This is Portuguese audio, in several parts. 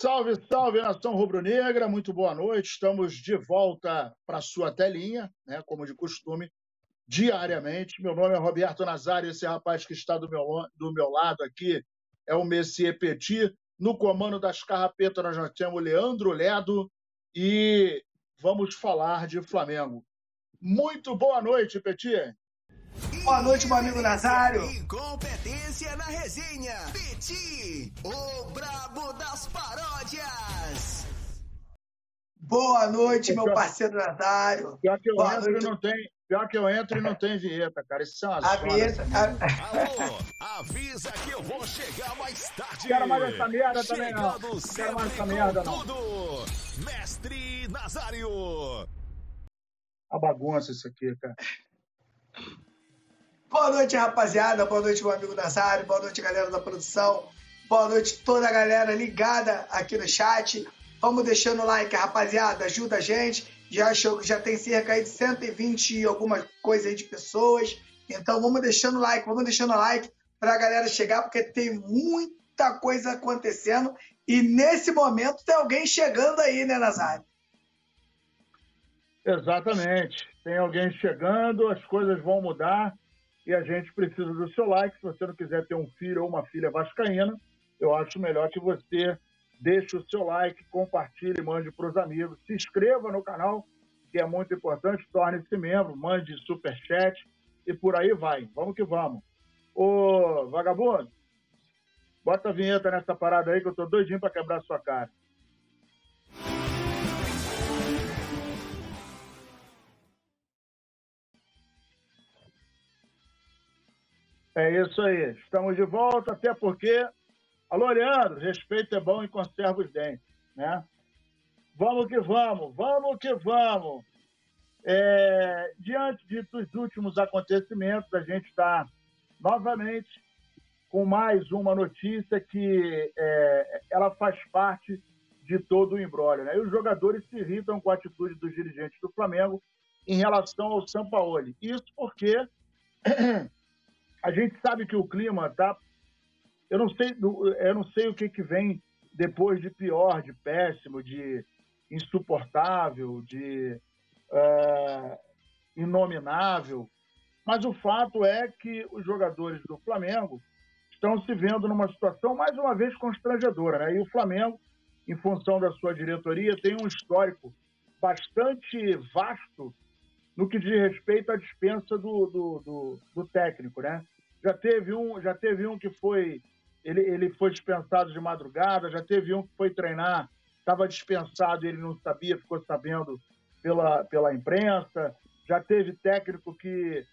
Salve, salve, nação rubro-negra, muito boa noite. Estamos de volta para sua telinha, né, como de costume, diariamente. Meu nome é Roberto Nazário, esse rapaz que está do meu, do meu lado aqui é o Messier Petit. No comando das carrapetas, nós já temos Leandro Ledo e vamos falar de Flamengo. Muito boa noite, Petit. Boa noite, meu amigo Nazário. Incompetência na resenha. Petit, o brabo das paródias. Boa noite, meu parceiro Nazário. Pior que eu Boa entro noite. e não tem, pior que eu entro e não tem vinheta, cara. Isso é uma A vinheta. a- Alô, avisa que eu vou chegar mais tarde. Quero mais essa merda também, não. Quero mais essa merda, não. Tudo. Mestre Nazário. A bagunça isso aqui, cara. Boa noite, rapaziada. Boa noite, meu amigo Nazário. Boa noite, galera da produção. Boa noite, toda a galera ligada aqui no chat. Vamos deixando o like, rapaziada. Ajuda a gente. Já, achou, já tem cerca de 120 e alguma coisa aí de pessoas. Então vamos deixando o like, vamos deixando o like pra galera chegar, porque tem muita coisa acontecendo. E nesse momento tem alguém chegando aí, né, Nazário? Exatamente. Tem alguém chegando, as coisas vão mudar e a gente precisa do seu like. Se você não quiser ter um filho ou uma filha vascaína, eu acho melhor que você deixe o seu like, compartilhe, mande para os amigos, se inscreva no canal, que é muito importante, torne-se membro, mande superchat e por aí vai. Vamos que vamos. Ô, vagabundo, bota a vinheta nessa parada aí que eu tô doidinho para quebrar sua cara. É isso aí. Estamos de volta, até porque. Alô, Leandro, respeito é bom e conserva os dentes, né? Vamos que vamos, vamos que vamos. É, diante de, dos últimos acontecimentos, a gente está novamente com mais uma notícia que é, ela faz parte de todo o embrólio. Né? E os jogadores se irritam com a atitude dos dirigentes do Flamengo em relação ao Sampaoli. Isso porque a gente sabe que o clima tá. Eu não sei, eu não sei o que, que vem depois de pior, de péssimo, de insuportável, de é, inominável. Mas o fato é que os jogadores do Flamengo estão se vendo numa situação mais uma vez constrangedora, né? E o Flamengo, em função da sua diretoria, tem um histórico bastante vasto no que diz respeito à dispensa do, do, do, do técnico, né? Já teve um, já teve um que foi ele, ele foi dispensado de madrugada, já teve um que foi treinar, estava dispensado ele não sabia, ficou sabendo pela, pela imprensa, já teve técnico que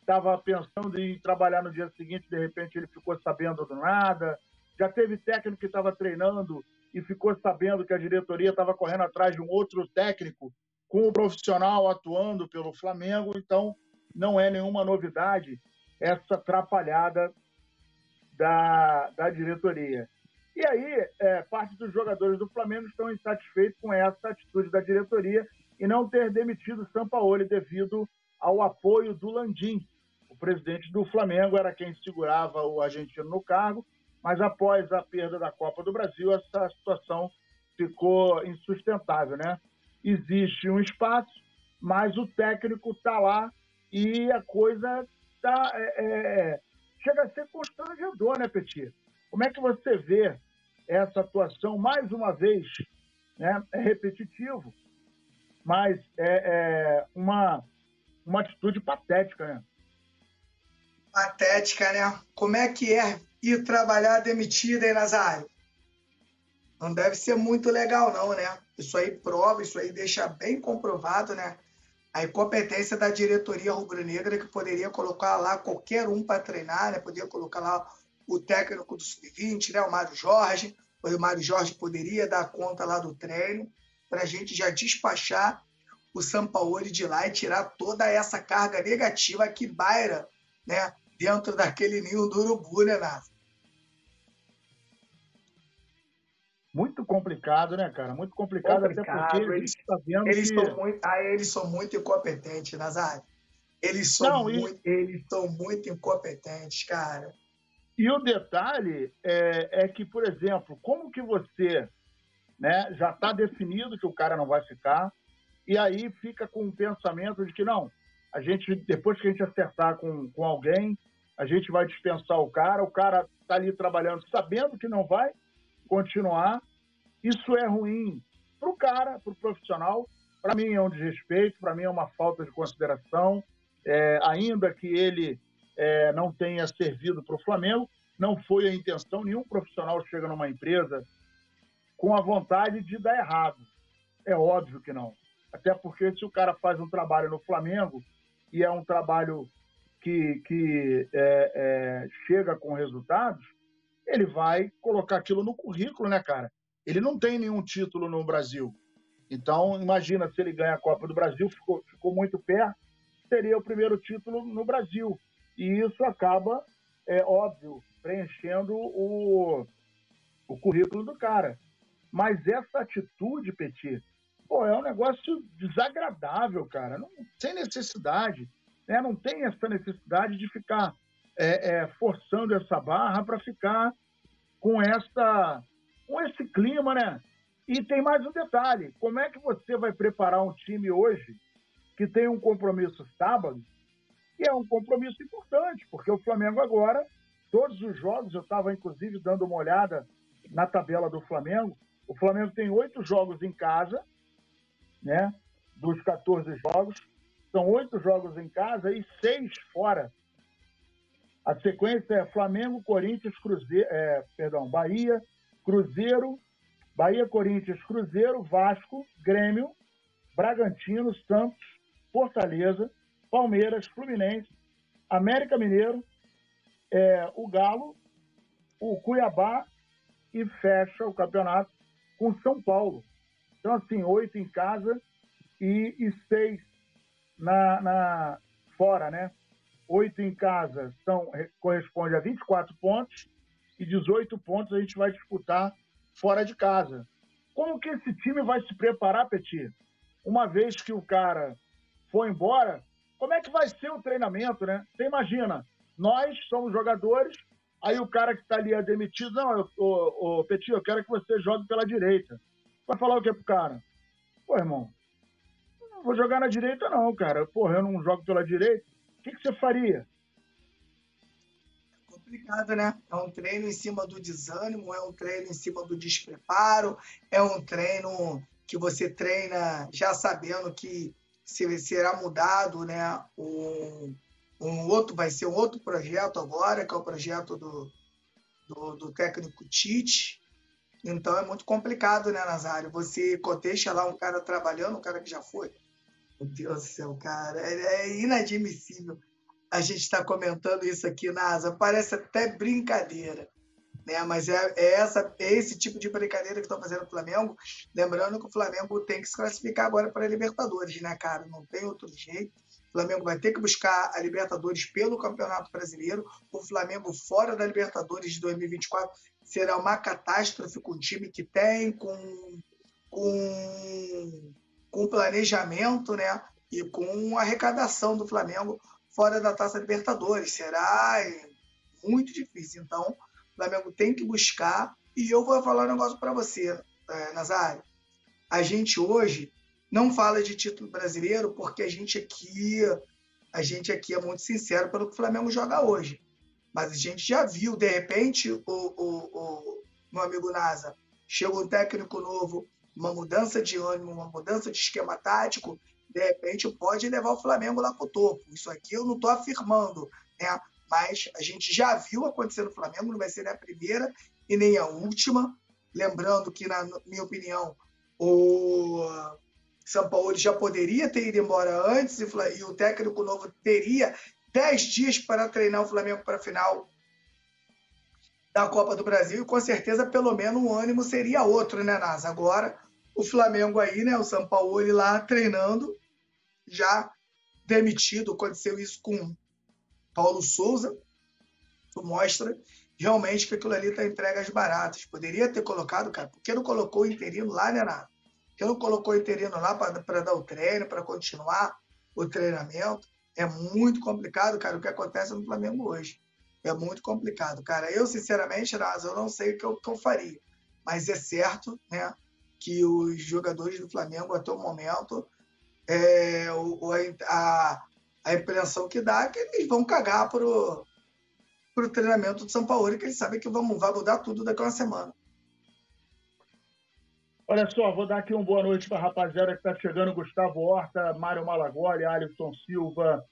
estava pensando em trabalhar no dia seguinte, de repente ele ficou sabendo do nada, já teve técnico que estava treinando e ficou sabendo que a diretoria estava correndo atrás de um outro técnico com o profissional atuando pelo Flamengo, então não é nenhuma novidade essa atrapalhada da, da diretoria. E aí, é, parte dos jogadores do Flamengo estão insatisfeitos com essa atitude da diretoria e não ter demitido Sampaoli devido ao apoio do Landim. O presidente do Flamengo era quem segurava o argentino no cargo, mas após a perda da Copa do Brasil, essa situação ficou insustentável, né? Existe um espaço, mas o técnico está lá e a coisa tá, é, é, chega a ser constrangedor, né, Petit? Como é que você vê essa atuação, mais uma vez, né? É repetitivo, mas é, é uma, uma atitude patética, né? Patética, né? Como é que é ir trabalhar demitido, hein, Nazário? Não deve ser muito legal, não, né? Isso aí prova, isso aí deixa bem comprovado, né? A incompetência da diretoria rubro-negra que poderia colocar lá qualquer um para treinar, né? Poderia colocar lá o técnico do sub-20, né? O Mário Jorge. O Mário Jorge poderia dar conta lá do treino para a gente já despachar o Sampaoli de lá e tirar toda essa carga negativa que baira, né? Dentro daquele ninho do urubu, né, Nasa? Muito complicado, né, cara? Muito complicado, até Complicado, porque a gente eles- está vendo Eles que... são muito, ah, eles são muito incompetentes, Nazário. Eles são, Não, e- muito, eles são muito incompetentes, cara. E o detalhe é, é que, por exemplo, como que você né? Já está definido que o cara não vai ficar. E aí fica com o pensamento de que não, a gente, depois que a gente acertar com, com alguém, a gente vai dispensar o cara, o cara está ali trabalhando sabendo que não vai continuar. Isso é ruim para o cara, para o profissional. Para mim é um desrespeito, para mim é uma falta de consideração, é, ainda que ele é, não tenha servido para o Flamengo, não foi a intenção. Nenhum profissional chega numa empresa com a vontade de dar errado. É óbvio que não. Até porque se o cara faz um trabalho no Flamengo e é um trabalho que, que é, é, chega com resultados, ele vai colocar aquilo no currículo, né, cara? Ele não tem nenhum título no Brasil. Então, imagina se ele ganha a Copa do Brasil, ficou, ficou muito perto, seria o primeiro título no Brasil. E isso acaba, é óbvio, preenchendo o, o currículo do cara. Mas essa atitude, Petit, pô, é um negócio desagradável, cara. Não, sem necessidade. Né? Não tem essa necessidade de ficar é, é, forçando essa barra para ficar com essa com esse clima, né? E tem mais um detalhe: como é que você vai preparar um time hoje que tem um compromisso sábado, que é um compromisso importante, porque o Flamengo agora, todos os jogos, eu estava inclusive dando uma olhada na tabela do Flamengo, o Flamengo tem oito jogos em casa, né? Dos 14 jogos, são oito jogos em casa e seis fora. A sequência é Flamengo, Corinthians, Cruzeiro, é, perdão, Bahia, Cruzeiro, Bahia, Corinthians, Cruzeiro, Vasco, Grêmio, Bragantino, Santos, Fortaleza, Palmeiras, Fluminense, América Mineiro, é, o Galo, o Cuiabá e fecha o campeonato com São Paulo. Então, assim, oito em casa e, e seis na, na, fora, né? Oito em casa são, corresponde a 24 pontos e 18 pontos a gente vai disputar fora de casa. Como que esse time vai se preparar, Petit? Uma vez que o cara foi embora, como é que vai ser o treinamento, né? Você imagina, nós somos jogadores, aí o cara que está ali é demitido, não, o Petit, eu quero que você jogue pela direita. Vai falar o que pro cara? Pô, irmão, não vou jogar na direita não, cara. Porra, eu não jogo pela direita. O que, que você faria? complicado, né? É um treino em cima do desânimo, é um treino em cima do despreparo, é um treino que você treina já sabendo que será mudado, né? Um, um outro vai ser um outro projeto agora, que é o projeto do, do, do técnico Tite. Então é muito complicado, né, Nazário? Você deixa lá um cara trabalhando, um cara que já foi. Meu Deus do céu, cara, é, é inadmissível a gente está comentando isso aqui na asa. Parece até brincadeira, né? mas é, é, essa, é esse tipo de brincadeira que estão fazendo o Flamengo. Lembrando que o Flamengo tem que se classificar agora para a Libertadores, né, cara? Não tem outro jeito. O Flamengo vai ter que buscar a Libertadores pelo Campeonato Brasileiro. O Flamengo fora da Libertadores de 2024 será uma catástrofe com o time que tem, com, com, com planejamento, né? E com arrecadação do Flamengo fora da Taça Libertadores. Será muito difícil. Então, o Flamengo tem que buscar. E eu vou falar um negócio para você, é, Nazário. A gente hoje não fala de título brasileiro porque a gente aqui a gente aqui é muito sincero pelo que o Flamengo joga hoje. Mas a gente já viu, de repente, o, o, o meu amigo Nasa, chega um técnico novo, uma mudança de ânimo, uma mudança de esquema tático, de repente pode levar o Flamengo lá para o topo. Isso aqui eu não estou afirmando, né? mas a gente já viu acontecer no Flamengo, não vai ser nem a primeira e nem a última. Lembrando que, na minha opinião, o São Paulo já poderia ter ido embora antes e o técnico novo teria 10 dias para treinar o Flamengo para a final da Copa do Brasil e com certeza pelo menos o ânimo seria outro, né, Nasa? Agora o Flamengo aí, né, o São Paulo lá treinando já demitido. Aconteceu isso com Paulo Souza. Isso mostra realmente que aquilo ali está entregue às baratas. Poderia ter colocado, cara, por que não colocou o interino lá, né, Nato? Por que não colocou o interino lá para dar o treino, para continuar o treinamento? É muito complicado, cara, o que acontece no Flamengo hoje. É muito complicado, cara. Eu, sinceramente, Nasa, eu não sei o que eu, que eu faria. Mas é certo, né, que os jogadores do Flamengo, até o momento, é, o, a, a impressão que dá é que eles vão cagar pro, pro treinamento do São Paulo, que eles sabem que vão, vai mudar tudo daqui a uma semana. Olha só, vou dar aqui uma boa noite para a rapaziada que está chegando: Gustavo Horta, Mário Malagoli, Alisson Silva,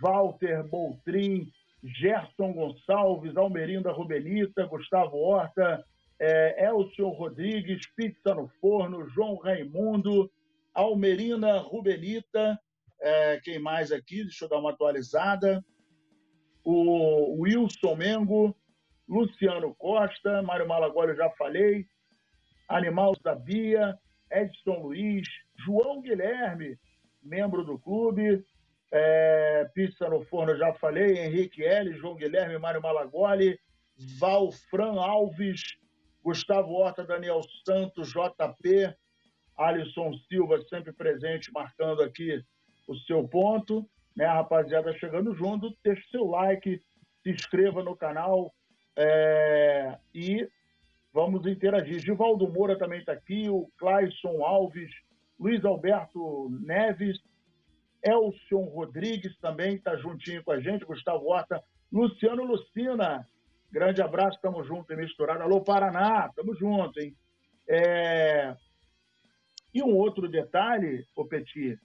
Walter Boltrin, Gerson Gonçalves, Almerinda Rubenita, Gustavo Horta, é, Elcio Rodrigues, Pizza no Forno, João Raimundo, Almerina Rubenita, é, quem mais aqui? Deixa eu dar uma atualizada. O Wilson Mengo, Luciano Costa, Mário Malagoli eu já falei, Animal Sabia, Edson Luiz, João Guilherme, membro do clube, é, Pizza no Forno já falei, Henrique L, João Guilherme, Mário Malagoli, Valfran Alves, Gustavo Horta, Daniel Santos, JP, Alisson Silva, sempre presente, marcando aqui o seu ponto. Né, rapaziada, chegando junto, deixe seu like, se inscreva no canal é, e vamos interagir. Givaldo Moura também está aqui, o Clayson Alves, Luiz Alberto Neves, Elson Rodrigues também está juntinho com a gente, Gustavo Horta, Luciano Lucina, Grande abraço, tamo junto e misturado. Alô, Paraná, tamo junto, hein? É... E um outro detalhe, ô Petit,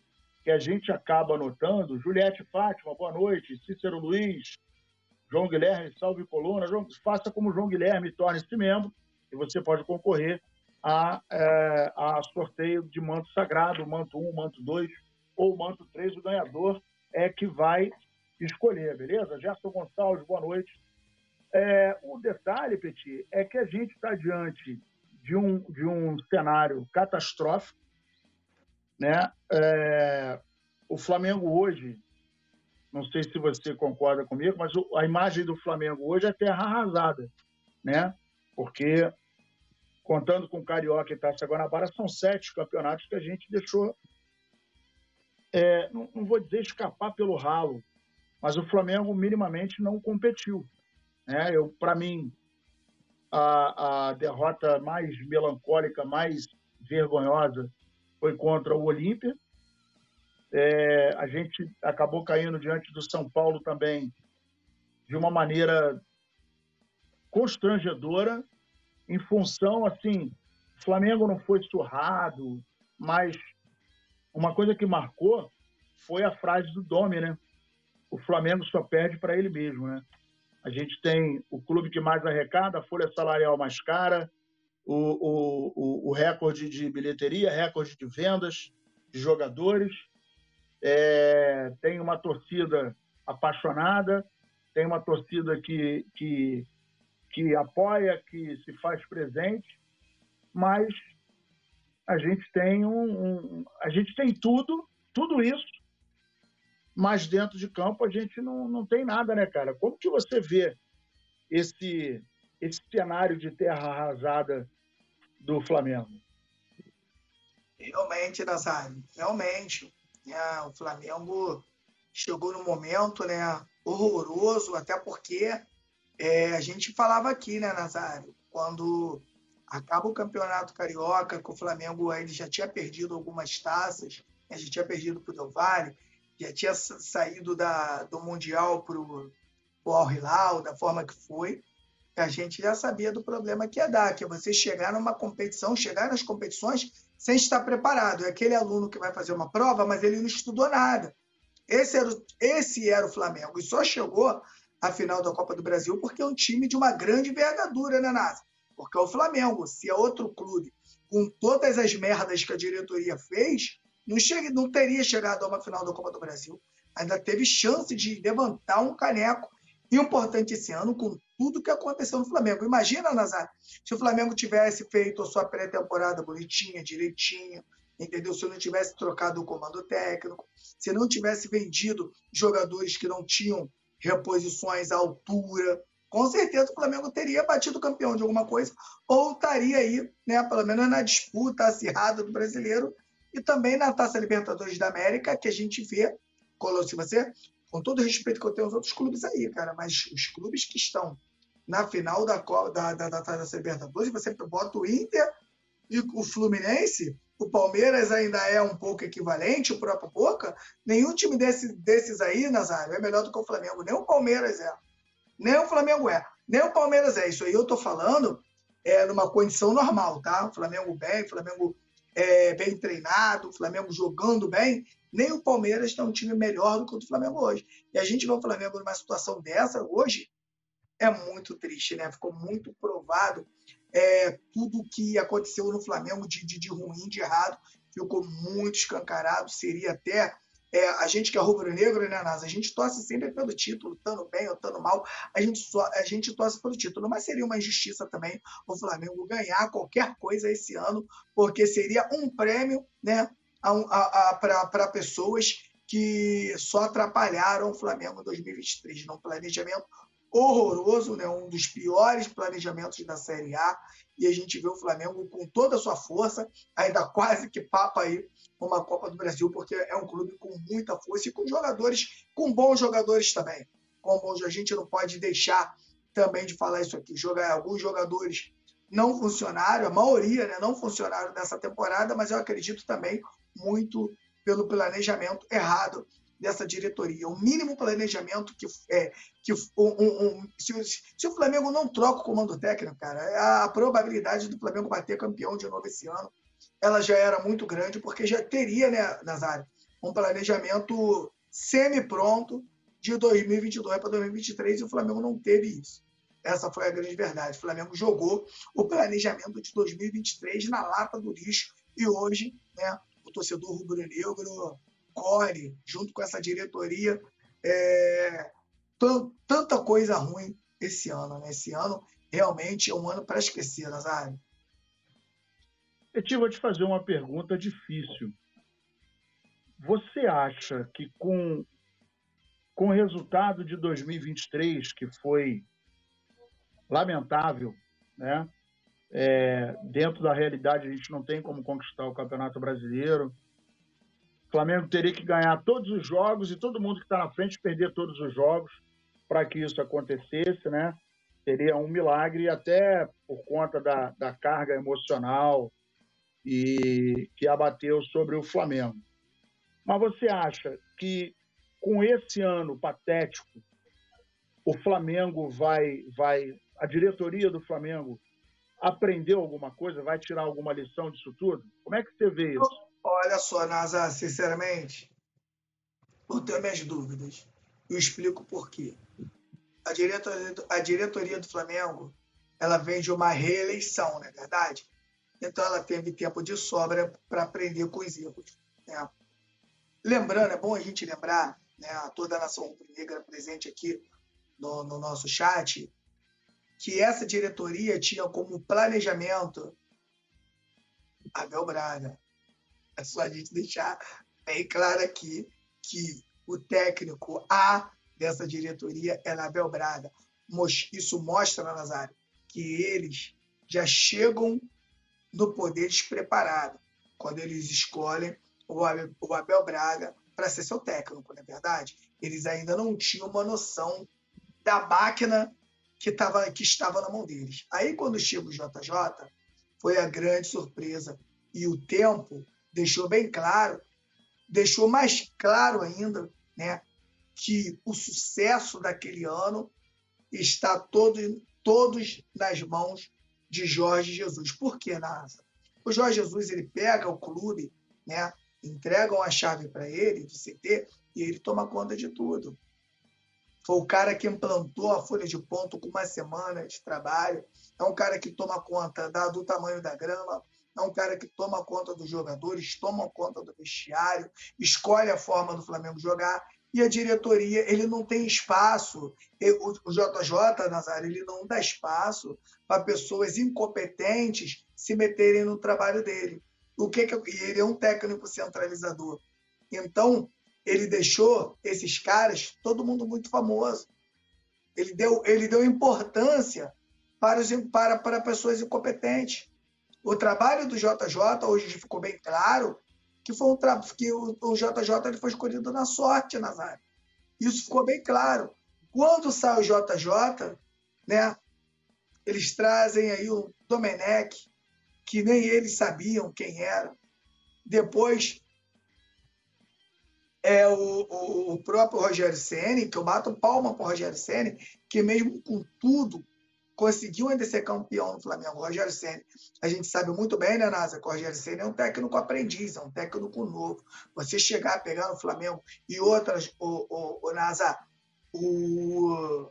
que a gente acaba notando, Juliette Fátima, boa noite, Cícero Luiz, João Guilherme, salve coluna. João, faça como João Guilherme, torne-se membro e você pode concorrer a, é, a sorteio de manto sagrado, manto 1, manto 2 ou manto 3. O ganhador é que vai escolher, beleza? Gerson Gonçalves, boa noite. É, o detalhe, Petit, é que a gente está diante de um, de um cenário catastrófico. Né? É, o Flamengo hoje, não sei se você concorda comigo, mas a imagem do Flamengo hoje é terra arrasada. Né? Porque, contando com Carioca e Taça Guanabara, são sete campeonatos que a gente deixou, é, não, não vou dizer escapar pelo ralo, mas o Flamengo minimamente não competiu. Né? Eu, para mim, a, a derrota mais melancólica, mais vergonhosa, foi contra o Olímpia. É, a gente acabou caindo diante do São Paulo também de uma maneira constrangedora, em função, assim, o Flamengo não foi surrado, mas uma coisa que marcou foi a frase do Domi, né? O Flamengo só perde para ele mesmo, né? A gente tem o clube que mais arrecada, a folha salarial mais cara, o, o, o, recorde de bilheteria, recorde de vendas de jogadores, é, tem uma torcida apaixonada, tem uma torcida que, que, que apoia, que se faz presente, mas a gente tem um, um, a gente tem tudo, tudo isso mas dentro de campo a gente não, não tem nada, né, cara? Como que você vê esse, esse cenário de terra arrasada do Flamengo? Realmente, Nazário, realmente. Né, o Flamengo chegou no momento né, horroroso, até porque é, a gente falava aqui, né, Nazário, quando acaba o Campeonato Carioca, que o Flamengo ele já tinha perdido algumas taças, a gente tinha perdido para o Del já tinha saído da, do Mundial para o Al Hilal, da forma que foi, a gente já sabia do problema que ia dar, que é você chegar numa competição, chegar nas competições sem estar preparado. É aquele aluno que vai fazer uma prova, mas ele não estudou nada. Esse era, o, esse era o Flamengo. E só chegou à final da Copa do Brasil porque é um time de uma grande envergadura, né, Nasa? Porque é o Flamengo. Se é outro clube, com todas as merdas que a diretoria fez, não, chegue, não teria chegado a uma final da Copa do Brasil. Ainda teve chance de levantar um caneco importante esse ano com tudo que aconteceu no Flamengo. Imagina, Nazar, se o Flamengo tivesse feito a sua pré-temporada bonitinha, direitinha, entendeu? Se não tivesse trocado o comando técnico, se não tivesse vendido jogadores que não tinham reposições à altura, com certeza o Flamengo teria batido campeão de alguma coisa ou estaria aí, né, pelo menos na disputa acirrada do brasileiro e também na Taça Libertadores da América, que a gente vê, se você, com todo o respeito que eu tenho aos outros clubes aí, cara, mas os clubes que estão na final da, da, da, da Taça Libertadores, você bota o Inter e o Fluminense, o Palmeiras ainda é um pouco equivalente, o próprio Boca, nenhum time desse, desses aí, Nazário, é melhor do que o Flamengo. Nem o Palmeiras é. Nem o Flamengo é. Nem o Palmeiras é. Isso aí eu tô falando é, numa condição normal, tá? O Flamengo bem, o Flamengo é, bem treinado, o Flamengo jogando bem. Nem o Palmeiras tem um time melhor do que o do Flamengo hoje. E a gente vê o Flamengo numa situação dessa hoje, é muito triste, né? Ficou muito provado é, tudo que aconteceu no Flamengo de, de, de, ruim, de errado, ficou muito escancarado. Seria até. É, a gente que é rubro-negro, né, Nasa? A gente torce sempre pelo título, estando bem ou estando mal, a gente, só, a gente torce pelo título. Mas seria uma injustiça também o Flamengo ganhar qualquer coisa esse ano, porque seria um prêmio né, para pessoas que só atrapalharam o Flamengo em 2023, num planejamento horroroso, né? um dos piores planejamentos da Série A, e a gente vê o Flamengo com toda a sua força, ainda quase que papa aí uma Copa do Brasil, porque é um clube com muita força e com jogadores, com bons jogadores também. Com bons, a gente não pode deixar também de falar isso aqui. Jogar, alguns jogadores não funcionaram, a maioria né, não funcionaram nessa temporada, mas eu acredito também muito pelo planejamento errado dessa diretoria. O mínimo planejamento que é que um, um, se, se, o Flamengo não troca o comando técnico, cara, a probabilidade do Flamengo bater campeão de novo esse ano, ela já era muito grande, porque já teria, né, Nazário, um planejamento semi-pronto de 2022 para 2023 e o Flamengo não teve isso. Essa foi a grande verdade. O Flamengo jogou o planejamento de 2023 na lata do lixo e hoje, né, o torcedor rubro-negro corre junto com essa diretoria é, tanta coisa ruim esse ano. Né? Esse ano realmente é um ano para esquecer, Nazário. Eu vou te fazer uma pergunta difícil. Você acha que com, com o resultado de 2023, que foi lamentável, né? É, dentro da realidade, a gente não tem como conquistar o Campeonato Brasileiro. O Flamengo teria que ganhar todos os jogos e todo mundo que está na frente perder todos os jogos para que isso acontecesse, né? Seria um milagre, até por conta da, da carga emocional e que abateu sobre o Flamengo. Mas você acha que com esse ano patético, o Flamengo vai, vai, a diretoria do Flamengo aprendeu alguma coisa, vai tirar alguma lição disso tudo? Como é que você vê isso? Olha só, Nasa, sinceramente, eu tenho minhas dúvidas. Eu explico por quê. A diretoria, a diretoria do Flamengo ela vem de uma reeleição, não é verdade? Então ela teve tempo de sobra para aprender com os erros. Né? Lembrando, é bom a gente lembrar, né, toda a nação negra presente aqui no, no nosso chat, que essa diretoria tinha como planejamento Abel Braga, é só a gente deixar bem claro aqui que o técnico A dessa diretoria é Abel Braga. Isso mostra, Nazário, que eles já chegam no poder despreparados quando eles escolhem o Abel Braga para ser seu técnico, não é verdade? Eles ainda não tinham uma noção da máquina que, tava, que estava na mão deles. Aí, quando chega o JJ, foi a grande surpresa. E o tempo deixou bem claro, deixou mais claro ainda, né, que o sucesso daquele ano está todo, todos nas mãos de Jorge Jesus. Por que, Nasa? O Jorge Jesus ele pega o clube, né, entregam a chave para ele do CT e ele toma conta de tudo. Foi o cara que implantou a folha de ponto com uma semana de trabalho. É um cara que toma conta da, do tamanho da grama, é um cara que toma conta dos jogadores, toma conta do vestiário, escolhe a forma do Flamengo jogar e a diretoria ele não tem espaço. O JJ Nazário ele não dá espaço para pessoas incompetentes se meterem no trabalho dele. O que, que e ele é um técnico centralizador. Então ele deixou esses caras todo mundo muito famoso. Ele deu ele deu importância para os, para para pessoas incompetentes. O trabalho do JJ, hoje ficou bem claro, que foi um que o, o JJ ele foi escolhido na sorte, Nazário. Isso ficou bem claro. Quando sai o JJ, né, eles trazem aí o Domenech, que nem eles sabiam quem era. Depois, é o, o, o próprio Rogério Ceni que eu bato palma para o Rogério Ceni que mesmo com tudo conseguiu ainda ser campeão no Flamengo. Rogério Ceni a gente sabe muito bem, né, Nasa, que o Rogério Ceni é um técnico aprendiz, é um técnico novo. Você chegar pegar no Flamengo e outras, o, o, o Nasa, o,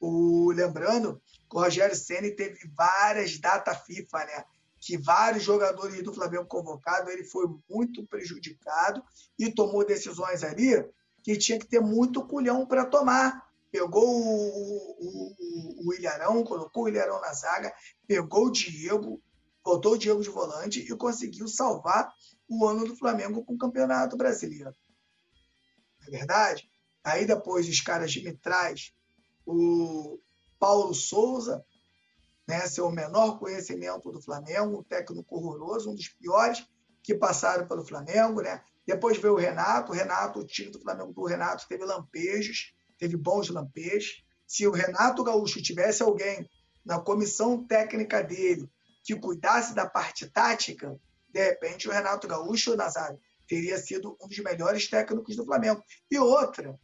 o, lembrando que o Rogério Ceni teve várias datas FIFA, né? que vários jogadores do Flamengo convocados, ele foi muito prejudicado e tomou decisões ali que tinha que ter muito culhão para tomar. Pegou o, o, o, Ilharão, colocou o Ilharão na zaga, pegou o Diego, botou o Diego de volante e conseguiu salvar o ano do Flamengo com o Campeonato Brasileiro. Não é verdade? Aí depois os caras me traz o Paulo Souza, né, seu menor conhecimento do Flamengo, um técnico horroroso, um dos piores que passaram pelo Flamengo. Né? Depois veio o Renato. O Renato, o time do Flamengo do Renato teve lampejos, teve bons lampejos. Se o Renato Gaúcho tivesse alguém na comissão técnica dele que cuidasse da parte tática, de repente o Renato Gaúcho, Nazário, teria sido um dos melhores técnicos do Flamengo. E outra,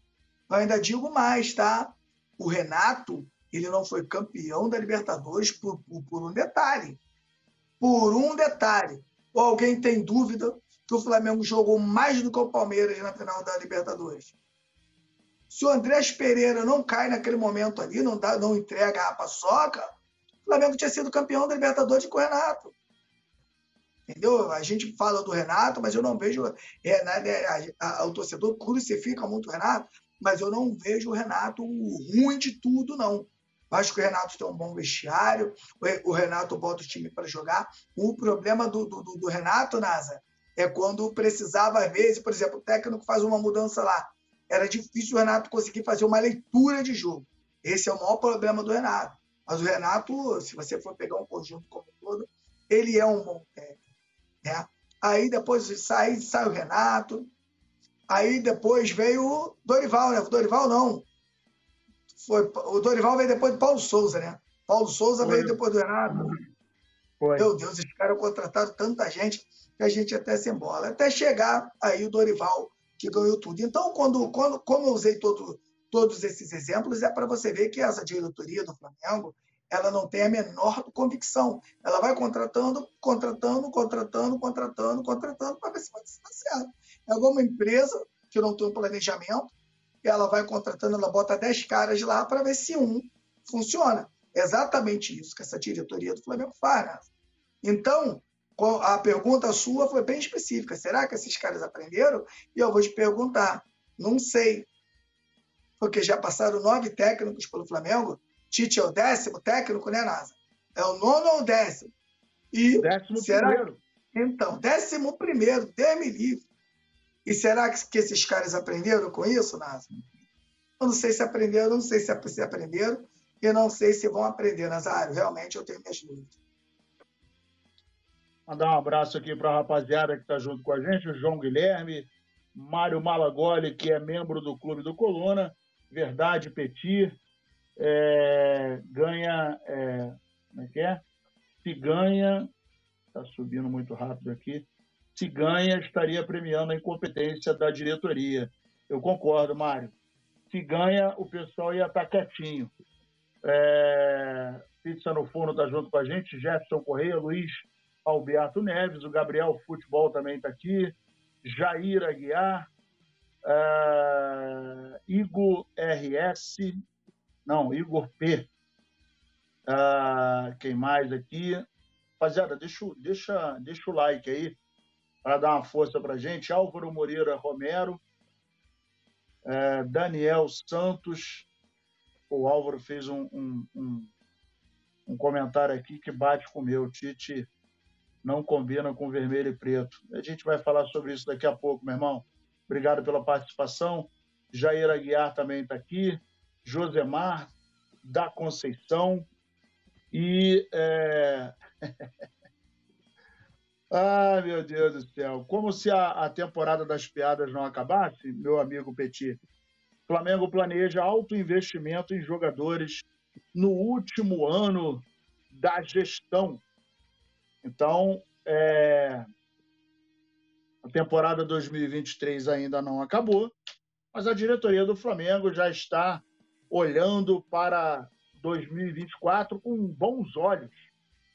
eu ainda digo mais, tá? O Renato ele não foi campeão da Libertadores por, por, por um detalhe. Por um detalhe. Ou alguém tem dúvida que o Flamengo jogou mais do que o Palmeiras na final da Libertadores? Se o Andrés Pereira não cai naquele momento ali, não, dá, não entrega a paçoca, o Flamengo tinha sido campeão da Libertadores com o Renato. Entendeu? A gente fala do Renato, mas eu não vejo. Renato, é, a, a, o torcedor crucifica muito o Renato, mas eu não vejo o Renato ruim de tudo, não. Acho que o Renato tem um bom vestiário, o Renato bota o time para jogar. O problema do, do, do, Renato, Nasa, é quando precisava, às vezes, por exemplo, o técnico faz uma mudança lá. Era difícil o Renato conseguir fazer uma leitura de jogo. Esse é o maior problema do Renato. Mas o Renato, se você for pegar um conjunto como um todo, ele é um bom técnico. Né? Aí depois sai, sai o Renato. Aí depois veio o Dorival, né? O Dorival não foi, o Dorival veio depois do Paulo Souza, né? Paulo Souza foi. veio depois do Renato. Foi. Meu Deus, esses caras contrataram tanta gente que a gente até se embola. Até chegar aí o Dorival, que ganhou tudo. Então, quando, quando, como eu usei todo, todos esses exemplos, é para você ver que essa diretoria do Flamengo ela não tem a menor convicção. Ela vai contratando, contratando, contratando, contratando, contratando, para ver se vai dar certo. É alguma empresa que não tem um planejamento, ela vai contratando, ela bota 10 caras lá para ver se um funciona. Exatamente isso que essa diretoria do Flamengo faz. Né? Então, a pergunta sua foi bem específica. Será que esses caras aprenderam? E eu vou te perguntar. Não sei. Porque já passaram nove técnicos pelo Flamengo. Tite é o décimo técnico, né, Nasa? É o nono ou o décimo? E décimo será... primeiro. Então, décimo primeiro, Deus me livre. E será que, esses caras aprenderam com isso, Nasa? Eu não sei se aprenderam, não sei se, se aprenderam, e não sei se vão aprender, Nazário. Realmente eu tenho minhas dúvidas. Mandar um abraço aqui para a rapaziada que está junto com a gente, o João Guilherme, Mário Malagoli, que é membro do Clube do Coluna, Verdade Petit, é, ganha. É, como é que é? Se ganha. Está subindo muito rápido aqui se ganha, estaria premiando a incompetência da diretoria. Eu concordo, Mário. Se ganha, o pessoal ia estar quietinho. É... Pizza no Forno está junto com a gente, Jefferson Correia, Luiz Alberto Neves, o Gabriel Futebol também está aqui, Jair Aguiar, uh, Igor RS, não, Igor P. Uh, quem mais aqui? Rapaziada, deixa, deixa, deixa o like aí para dar uma força para gente. Álvaro Moreira Romero, é, Daniel Santos. O Álvaro fez um, um, um, um, comentário aqui que bate com o meu. Tite não combina com vermelho e preto. A gente vai falar sobre isso daqui a pouco, meu irmão. Obrigado pela participação. Jair Aguiar também está aqui. Josemar da Conceição. E. É... Ai, meu Deus do céu. Como se a, a temporada das piadas não acabasse, meu amigo Petit. Flamengo planeja alto investimento em jogadores no último ano da gestão. Então, é, a temporada 2023 ainda não acabou, mas a diretoria do Flamengo já está olhando para 2024 com bons olhos,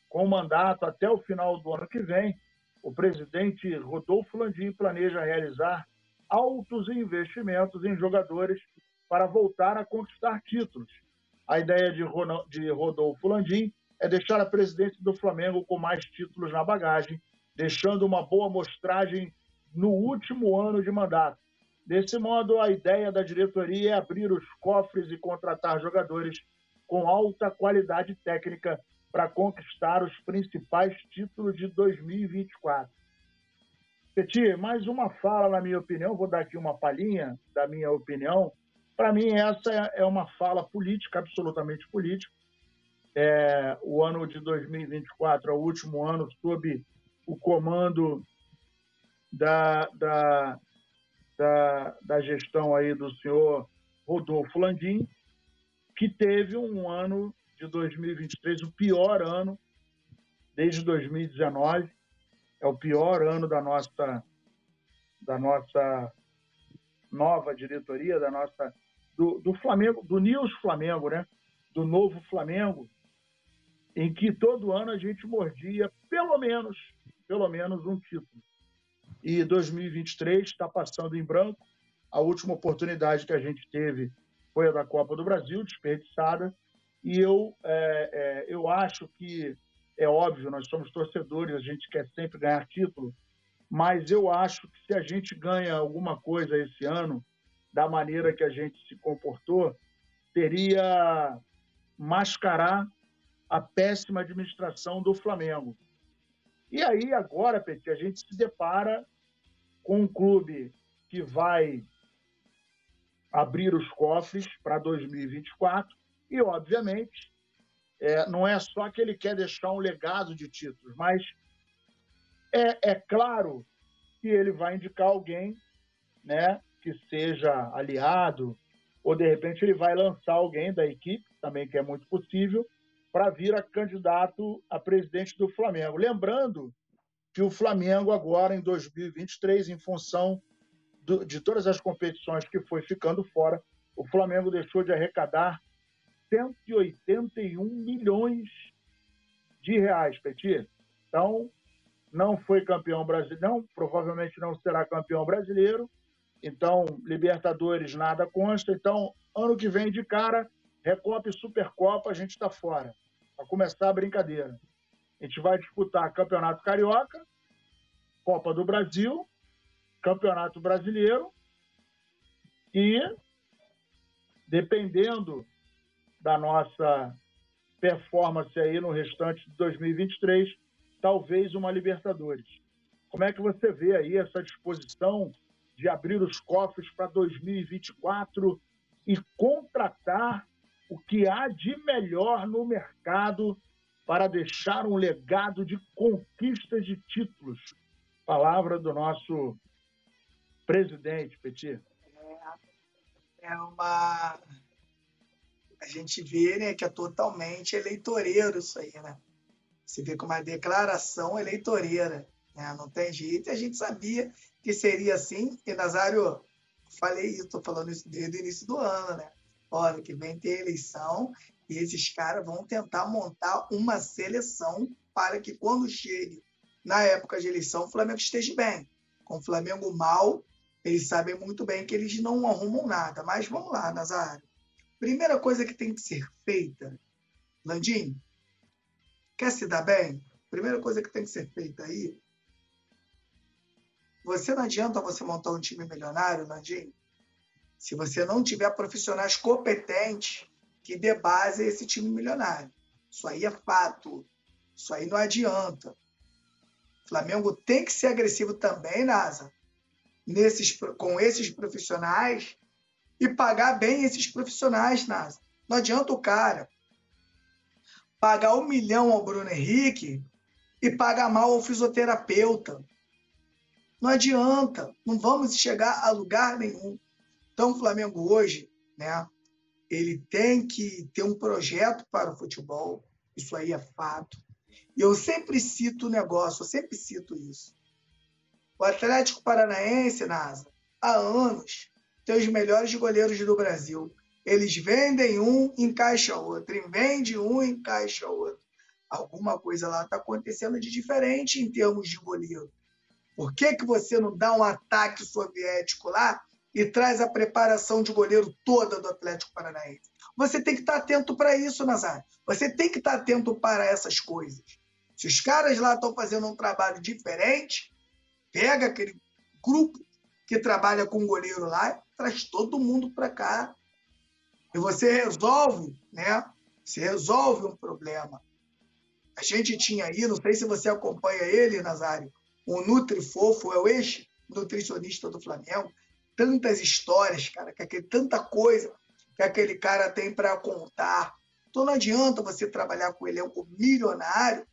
com mandato até o final do ano que vem. O presidente Rodolfo Landim planeja realizar altos investimentos em jogadores para voltar a conquistar títulos. A ideia de Rodolfo Landim é deixar a presidência do Flamengo com mais títulos na bagagem, deixando uma boa amostragem no último ano de mandato. Desse modo, a ideia da diretoria é abrir os cofres e contratar jogadores com alta qualidade técnica para conquistar os principais títulos de 2024. Petit, mais uma fala, na minha opinião, vou dar aqui uma palhinha da minha opinião. Para mim, essa é uma fala política, absolutamente política. É, o ano de 2024 é o último ano sob o comando da, da, da, da gestão aí do senhor Rodolfo Landim, que teve um ano de 2023, o pior ano desde 2019, é o pior ano da nossa da nossa nova diretoria, da nossa do, do Flamengo, do News Flamengo, né? Do novo Flamengo, em que todo ano a gente mordia pelo menos, pelo menos um título e 2023 está passando em branco. A última oportunidade que a gente teve foi a da Copa do Brasil, desperdiçada. E eu, é, é, eu acho que é óbvio, nós somos torcedores, a gente quer sempre ganhar título, mas eu acho que se a gente ganha alguma coisa esse ano, da maneira que a gente se comportou, seria mascarar a péssima administração do Flamengo. E aí, agora, Petit, a gente se depara com um clube que vai abrir os cofres para 2024 e, obviamente, é, não é só que ele quer deixar um legado de títulos, mas é, é claro que ele vai indicar alguém né, que seja aliado, ou de repente ele vai lançar alguém da equipe, também que é muito possível, para vir a candidato a presidente do Flamengo. Lembrando que o Flamengo agora, em 2023, em função do, de todas as competições que foi ficando fora, o Flamengo deixou de arrecadar 181 milhões de reais, Petit. Então, não foi campeão brasileiro, não, provavelmente não será campeão brasileiro. Então, Libertadores nada consta. Então, ano que vem de cara, Recopa e Supercopa, a gente está fora. Para começar a brincadeira. A gente vai disputar Campeonato Carioca, Copa do Brasil, Campeonato Brasileiro e, dependendo da nossa performance aí no restante de 2023, talvez uma Libertadores. Como é que você vê aí essa disposição de abrir os cofres para 2024 e contratar o que há de melhor no mercado para deixar um legado de conquistas de títulos. Palavra do nosso presidente, Petit. É, é uma. A gente vê né, que é totalmente eleitoreiro isso aí, né? Se vê como uma declaração eleitoreira. Né? Não tem jeito. A gente sabia que seria assim. E, Nazário, falei isso, estou falando isso desde o início do ano, né? Olha, que vem ter eleição e esses caras vão tentar montar uma seleção para que quando chegue na época de eleição o Flamengo esteja bem. Com o Flamengo mal, eles sabem muito bem que eles não arrumam nada. Mas vamos lá, Nazário. Primeira coisa que tem que ser feita, Landim, quer se dar bem? Primeira coisa que tem que ser feita aí, você não adianta você montar um time milionário, Landim, se você não tiver profissionais competentes que dê base a esse time milionário. Isso aí é fato. Isso aí não adianta. O Flamengo tem que ser agressivo também, NASA, nesses, com esses profissionais e pagar bem esses profissionais, NASA. Não adianta o cara pagar um milhão ao Bruno Henrique e pagar mal ao fisioterapeuta. Não adianta. Não vamos chegar a lugar nenhum. Então, o Flamengo hoje, né, ele tem que ter um projeto para o futebol, isso aí é fato. E eu sempre cito o negócio, eu sempre cito isso. O Atlético Paranaense, NASA, há anos, tem os melhores goleiros do Brasil. Eles vendem um, encaixa outro. E vende um, encaixa outro. Alguma coisa lá está acontecendo de diferente em termos de goleiro. Por que, que você não dá um ataque soviético lá e traz a preparação de goleiro toda do Atlético Paranaense? Você tem que estar atento para isso, Nazário. Você tem que estar atento para essas coisas. Se os caras lá estão fazendo um trabalho diferente, pega aquele grupo que trabalha com goleiro lá, traz todo mundo para cá. E você resolve, né? Você resolve um problema. A gente tinha aí, não sei se você acompanha ele, Nazário, o Nutri Fofo, é o ex-nutricionista do Flamengo. Tantas histórias, cara, que aquele, tanta coisa que aquele cara tem para contar. Então não adianta você trabalhar com elenco milionário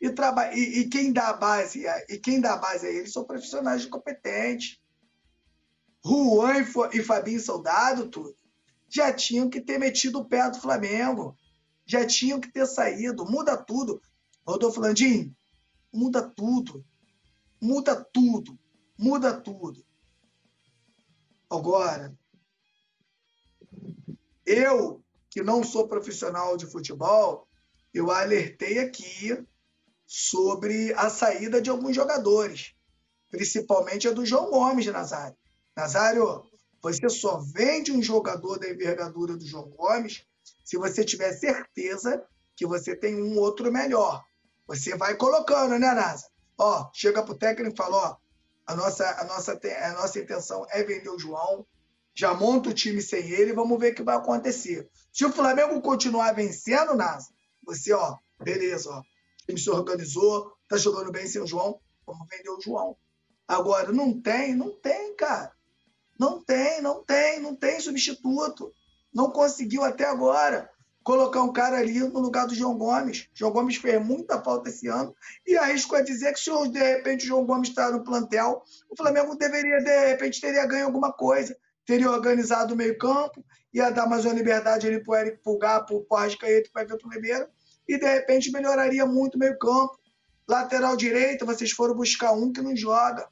e, traba... E, e, quem dá a base, e quem dá a base a eles são profissionais competentes. Juan e Fabinho Soldado, tudo, já tinham que ter metido o pé do Flamengo. Já tinham que ter saído. Muda tudo. Rodolfo Landim, muda tudo. Muda tudo. Muda tudo. Agora, eu, que não sou profissional de futebol, eu alertei aqui sobre a saída de alguns jogadores, principalmente a do João Gomes, Nazário. Nazário, você só vende um jogador da envergadura do João Gomes se você tiver certeza que você tem um outro melhor. Você vai colocando, né, Nasa? Ó, chega pro técnico e fala, ó, a nossa, a nossa, a nossa intenção é vender o João, já monta o time sem ele, vamos ver o que vai acontecer. Se o Flamengo continuar vencendo, Nasa, você, ó, beleza, ó, time se organizou, tá jogando bem sem o João, vamos vender o João. Agora, não tem, não tem, cara. Não tem, não tem, não tem substituto. Não conseguiu até agora colocar um cara ali no lugar do João Gomes. João Gomes fez muita falta esse ano e arrisco a dizer que se de repente o João Gomes está no plantel, o Flamengo deveria, de repente, teria ganho alguma coisa. Teria organizado o meio-campo, ia dar mais uma liberdade ali para o Eric Pulgar, para o Arrascaeta para o Everton Ribeiro e de repente melhoraria muito o meio-campo. Lateral direito, vocês foram buscar um que não joga,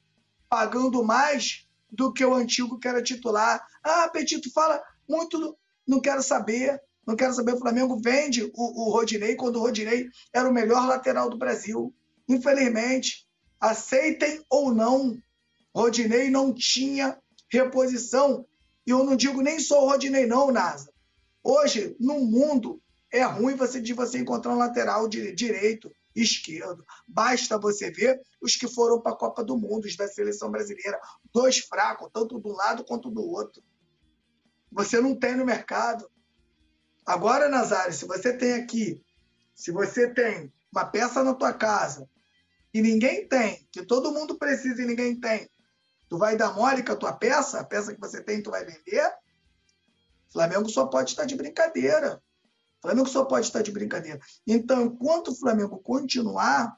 pagando mais do que o antigo que era titular. Ah, Petito fala muito, não quero saber. Não quero saber. O Flamengo vende o, o Rodinei quando o Rodinei era o melhor lateral do Brasil. Infelizmente, aceitem ou não, Rodinei não tinha reposição. E eu não digo nem só o Rodinei, não, Nasa. Hoje, no mundo, é ruim você de você encontrar um lateral de, direito, esquerdo. Basta você ver os que foram para a Copa do Mundo, os da seleção brasileira. Dois fracos, tanto do lado quanto do outro. Você não tem no mercado. Agora, Nazário, se você tem aqui, se você tem uma peça na tua casa e ninguém tem, que todo mundo precisa e ninguém tem, tu vai dar mole com a tua peça, a peça que você tem, tu vai vender? Flamengo só pode estar de brincadeira. Flamengo só pode estar de brincadeira. Então, enquanto o Flamengo continuar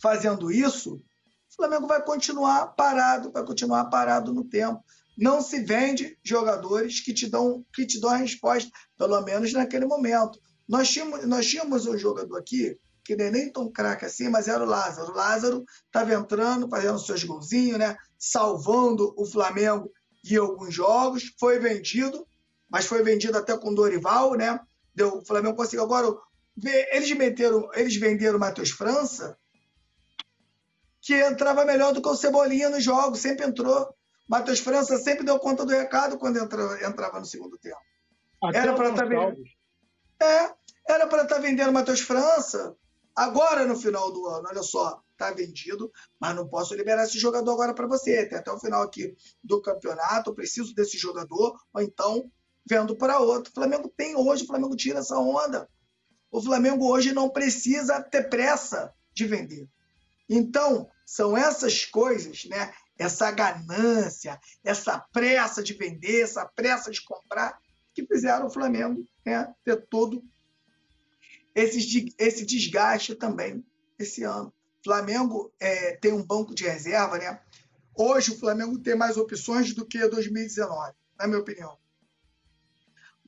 fazendo isso, o Flamengo vai continuar parado, vai continuar parado no tempo. Não se vende jogadores que te dão, que te dão a resposta, pelo menos naquele momento. Nós tínhamos, nós tínhamos um jogador aqui, que nem, nem tão craque assim, mas era o Lázaro. O Lázaro estava entrando, fazendo seus golzinhos, né? salvando o Flamengo em alguns jogos, foi vendido, mas foi vendido até com Dorival, né? Deu, o Flamengo conseguiu agora. Eles, meteram, eles venderam o Matheus França, que entrava melhor do que o Cebolinha no jogo, sempre entrou. Matheus França sempre deu conta do recado quando entrou, entrava no segundo tempo. Até era para estar tá vendendo. É, era para estar tá vendendo o Matheus França agora no final do ano. Olha só, está vendido, mas não posso liberar esse jogador agora para você. Tem até o final aqui do campeonato, eu preciso desse jogador, ou então vendo para outro. O Flamengo tem hoje, o Flamengo tira essa onda. O Flamengo hoje não precisa ter pressa de vender. Então, são essas coisas, né? Essa ganância, essa pressa de vender, essa pressa de comprar, que fizeram o Flamengo né, ter todo esse, esse desgaste também esse ano. Flamengo é, tem um banco de reserva, né? Hoje o Flamengo tem mais opções do que 2019, na minha opinião.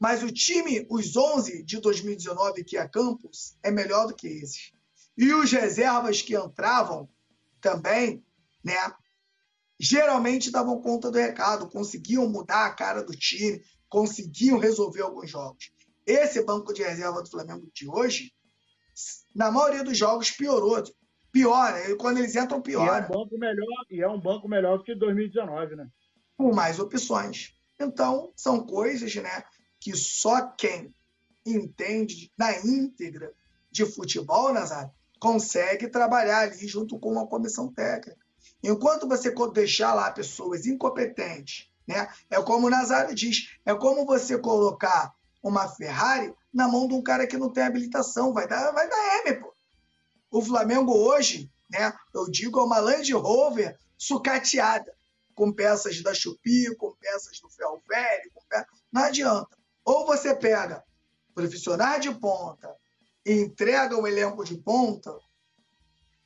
Mas o time, os 11 de 2019 que é Campos, é melhor do que esses. E os reservas que entravam também, né? Geralmente davam conta do recado, conseguiam mudar a cara do time, conseguiam resolver alguns jogos. Esse banco de reserva do Flamengo de hoje, na maioria dos jogos, piorou. Piora. Quando eles entram, piora. E é um banco melhor, e é um banco melhor que 2019, né? Com mais opções. Então, são coisas né, que só quem entende na íntegra de futebol, Nazário, consegue trabalhar ali junto com uma comissão técnica. Enquanto você deixar lá pessoas incompetentes, né? É como o Nazário diz, é como você colocar uma Ferrari na mão de um cara que não tem habilitação, vai dar, vai dar M, pô. O Flamengo hoje, né? Eu digo, é uma Land Rover sucateada, com peças da Chupi, com peças do Ferro Velho, pe... não adianta. Ou você pega profissionais de ponta e entrega um elenco de ponta,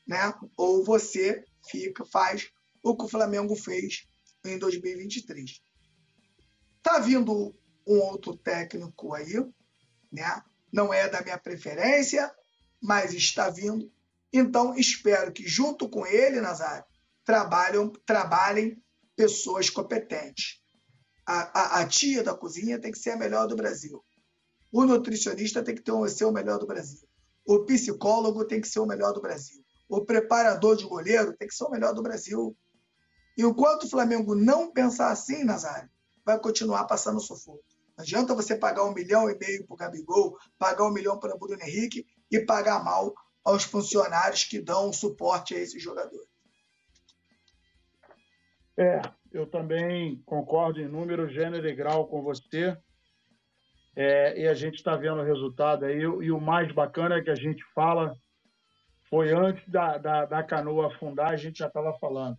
né? Ou você fica, faz o que o Flamengo fez em 2023. Tá vindo um outro técnico aí, né? Não é da minha preferência, mas está vindo. Então, espero que junto com ele, Nazário, trabalhem, trabalhem pessoas competentes. A, a, a, tia da cozinha tem que ser a melhor do Brasil. O nutricionista tem que ter, ser o melhor do Brasil. O psicólogo tem que ser o melhor do Brasil. O preparador de goleiro tem que ser o melhor do Brasil. E enquanto o Flamengo não pensar assim, Nazário, vai continuar passando sufoco. Não adianta você pagar um milhão e meio para o Gabigol, pagar um milhão para o Bruno Henrique e pagar mal aos funcionários que dão suporte a esses jogadores. É, eu também concordo em número, gênero e grau com você. É, e a gente está vendo o resultado aí. E o mais bacana é que a gente fala, foi antes da, da, da canoa afundar, a gente já estava falando.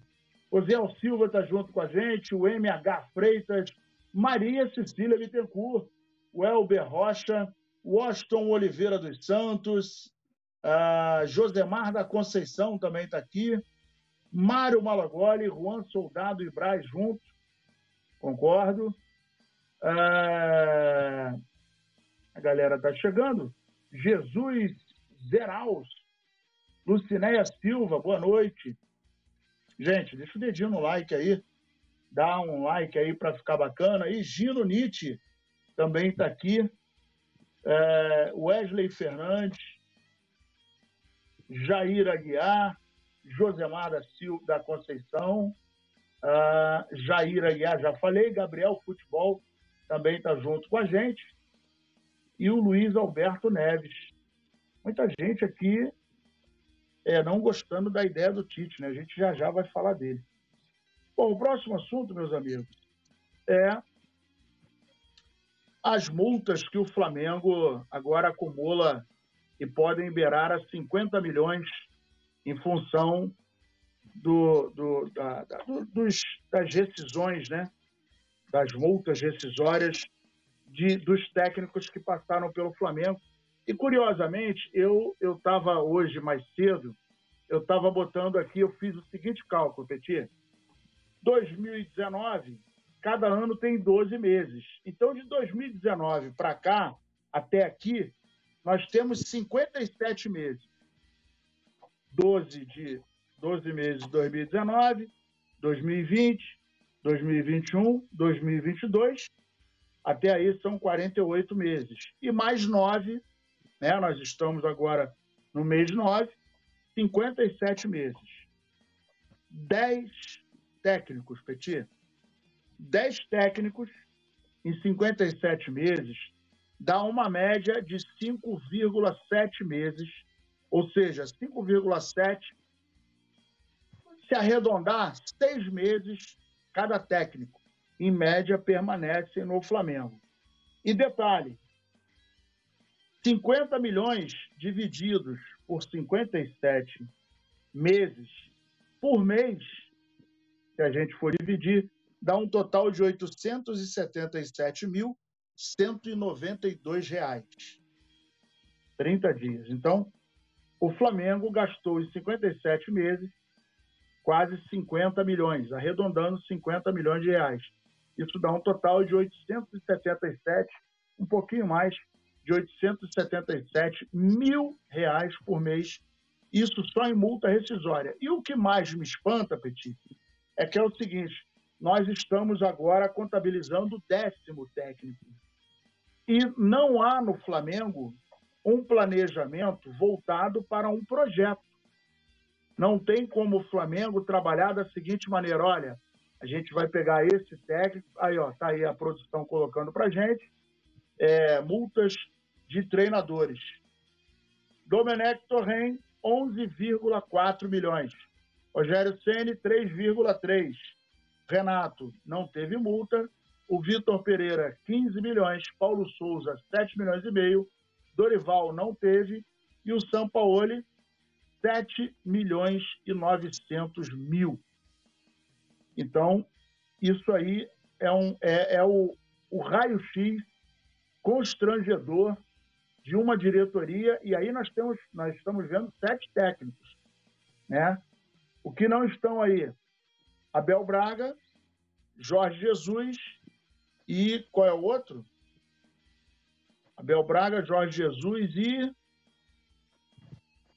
O Zé Silva está junto com a gente, o MH Freitas, Maria Cecília Bittencourt, o Elber Rocha, Washington Oliveira dos Santos, uh, Josemar da Conceição também está aqui, Mário Malagoli, Juan Soldado e Braz juntos, concordo. Uh, a galera está chegando. Jesus Zeraus, Lucinéia Silva, boa noite. Gente, deixa o dedinho no like aí. Dá um like aí para ficar bacana. E Gino Nietzsche também está aqui. É, Wesley Fernandes, Jair Aguiar, Josemar da, Sil, da Conceição, uh, Jair Aguiar, já falei, Gabriel Futebol também está junto com a gente e o Luiz Alberto Neves. Muita gente aqui é, não gostando da ideia do Tite, né? A gente já já vai falar dele. Bom, o próximo assunto, meus amigos, é as multas que o Flamengo agora acumula e podem beirar a 50 milhões em função do, do, da, da, dos, das rescisões, né? das multas rescisórias de, dos técnicos que passaram pelo Flamengo. E, curiosamente, eu estava hoje mais cedo, eu estava botando aqui, eu fiz o seguinte cálculo, Petit. 2019, cada ano tem 12 meses. Então, de 2019 para cá, até aqui, nós temos 57 meses. 12 de 12 meses de 2019, 2020, 2021, 2022 até aí são 48 meses. E mais nove, né? nós estamos agora no mês 9, 57 meses. 10 técnicos, Petit. 10 técnicos em 57 meses dá uma média de 5,7 meses, ou seja, 5,7 se arredondar, seis meses cada técnico em média, permanecem no Flamengo. E detalhe: 50 milhões divididos por 57 meses por mês, se a gente for dividir, dá um total de 877.192 reais. 30 dias. Então, o Flamengo gastou em 57 meses quase 50 milhões, arredondando 50 milhões de reais. Isso dá um total de 877, um pouquinho mais de 877 mil reais por mês Isso só em multa rescisória. E o que mais me espanta, Petit, é que é o seguinte: nós estamos agora contabilizando o décimo técnico. E não há no Flamengo um planejamento voltado para um projeto. Não tem como o Flamengo trabalhar da seguinte maneira: olha, a gente vai pegar esse técnico, aí ó, tá aí a produção colocando para gente, é, multas de treinadores. Domenech Torren, 11,4 milhões. Rogério Ceni 3,3. Renato não teve multa. O Vitor Pereira 15 milhões, Paulo Souza 7 milhões e meio, Dorival não teve e o Sampaoli 7 milhões e 900 mil. Então, isso aí é, um, é, é o, o raio-x constrangedor de uma diretoria, e aí nós, temos, nós estamos vendo sete técnicos. Né? O que não estão aí? Abel Braga, Jorge Jesus e qual é o outro? Abel Braga, Jorge Jesus e.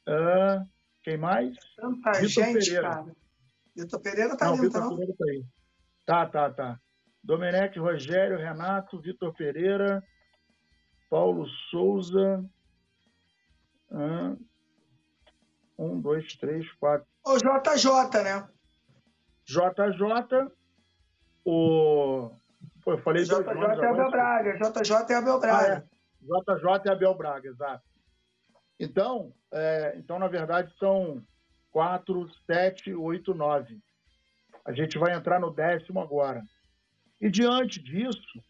Uh, quem mais? Tanta Vitor gente, Pereira. cara. Vitor Pereira tá não, ali, Vitor Pereira tá aí. Tá, tá, tá. Domenech, Rogério, Renato, Vitor Pereira, Paulo Souza. Um, dois, três, quatro. O JJ, né? JJ, o. Pô, eu falei JJ é Abel Braga. JJ é Abel Braga. Ah, é. JJ é Abel Braga, exato. Então, é, então, na verdade, são quatro, sete, oito, nove. A gente vai entrar no décimo agora. E diante disso,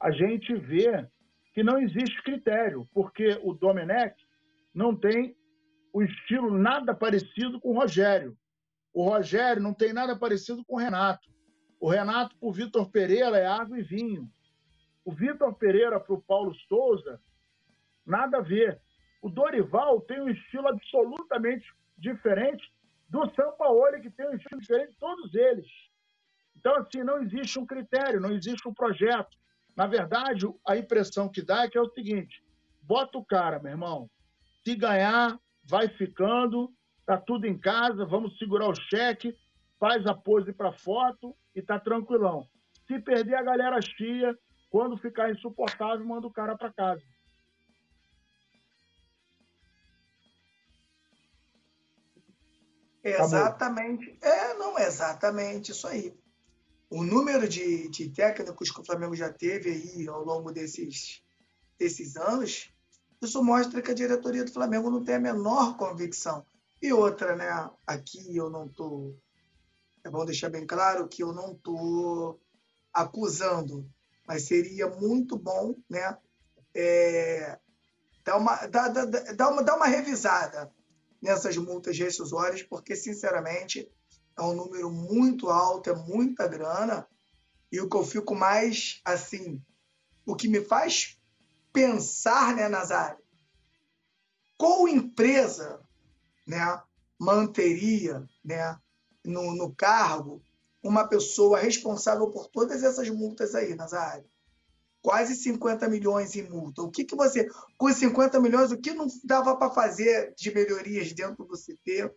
a gente vê que não existe critério, porque o Domenech não tem o estilo nada parecido com o Rogério. O Rogério não tem nada parecido com o Renato. O Renato, para o Vitor Pereira, é água e vinho. O Vitor Pereira para o Paulo Souza, nada a ver. O Dorival tem um estilo absolutamente diferente do São Paulo, que tem um estilo diferente de todos eles. Então, assim, não existe um critério, não existe um projeto. Na verdade, a impressão que dá é que é o seguinte: bota o cara, meu irmão. Se ganhar, vai ficando, tá tudo em casa, vamos segurar o cheque, faz a pose para foto e tá tranquilão. Se perder a galera chia, quando ficar insuportável, manda o cara para casa. Exatamente. É, não, exatamente isso aí. O número de, de técnicos que o Flamengo já teve aí ao longo desses, desses anos, isso mostra que a diretoria do Flamengo não tem a menor convicção. E outra, né? Aqui eu não tô. É bom deixar bem claro que eu não tô acusando mas seria muito bom né, é, dar, uma, dar, dar, dar, uma, dar uma revisada nessas multas rescisórias, porque, sinceramente, é um número muito alto, é muita grana, e o que eu fico mais, assim, o que me faz pensar, né, Nazário, qual empresa né, manteria né, no, no cargo uma pessoa responsável por todas essas multas aí, Nazário? Quase 50 milhões em multa. O que, que você, com 50 milhões, o que não dava para fazer de melhorias dentro do CT?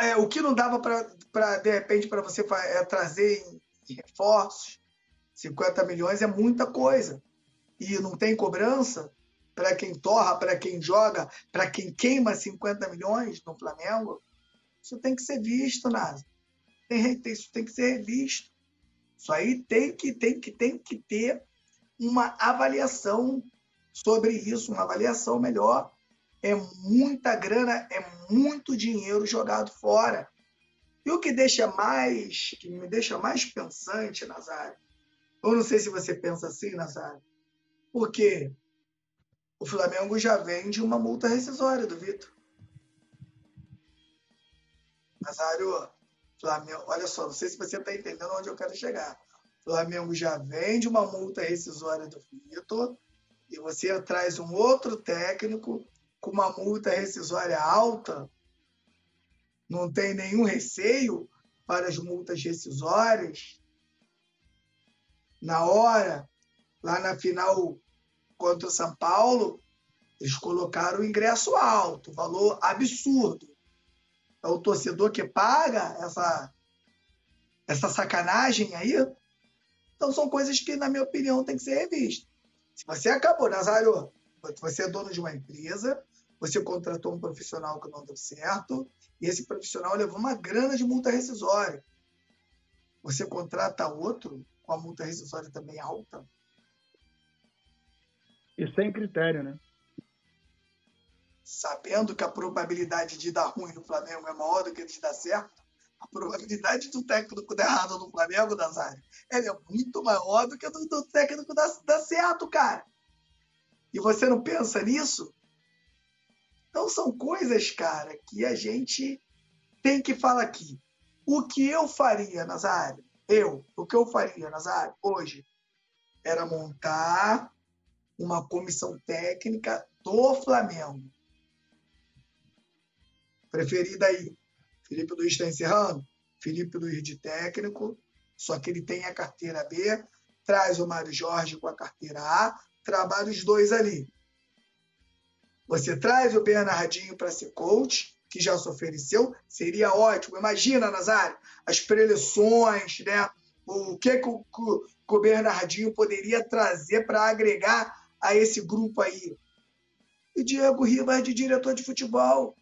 É, o que não dava para, de repente, para você é, trazer em reforços? 50 milhões é muita coisa. E não tem cobrança para quem torra, para quem joga, para quem queima 50 milhões no Flamengo. Isso tem que ser visto, Nasa isso tem que ser revisto. Isso aí tem que, tem que, tem que ter uma avaliação sobre isso, uma avaliação melhor. É muita grana, é muito dinheiro jogado fora. E o que deixa mais, que me deixa mais pensante, Nazário, eu não sei se você pensa assim, Nazário, porque o Flamengo já vende uma multa rescisória do Vitor. Nazário, Flamengo, olha só, não sei se você está entendendo onde eu quero chegar. Flamengo já vende uma multa rescisória do Vitor e você traz um outro técnico com uma multa rescisória alta, não tem nenhum receio para as multas rescisórias. Na hora, lá na final contra o São Paulo, Eles colocaram o ingresso alto, valor absurdo. É o torcedor que paga essa, essa sacanagem aí. Então são coisas que, na minha opinião, tem que ser revistas. Se você acabou, Nazário, você é dono de uma empresa, você contratou um profissional que não deu certo, e esse profissional levou uma grana de multa rescisória. Você contrata outro com a multa rescisória também alta. E sem critério, né? Sabendo que a probabilidade de dar ruim no Flamengo é maior do que de dar certo, a probabilidade do técnico dar errado no Flamengo, Nazário, ela é muito maior do que do, do técnico dar, dar certo, cara. E você não pensa nisso? Então são coisas, cara, que a gente tem que falar aqui. O que eu faria, Nazário, eu, o que eu faria, Nazário, hoje, era montar uma comissão técnica do Flamengo. Preferida aí. Felipe Luiz está encerrando? Felipe Luiz de técnico, só que ele tem a carteira B, traz o Mário Jorge com a carteira A, trabalha os dois ali. Você traz o Bernardinho para ser coach, que já se ofereceu, seria ótimo. Imagina, Nazário, as preleções, né? o que, que, o, que o Bernardinho poderia trazer para agregar a esse grupo aí. E Diego Ribas de diretor de futebol.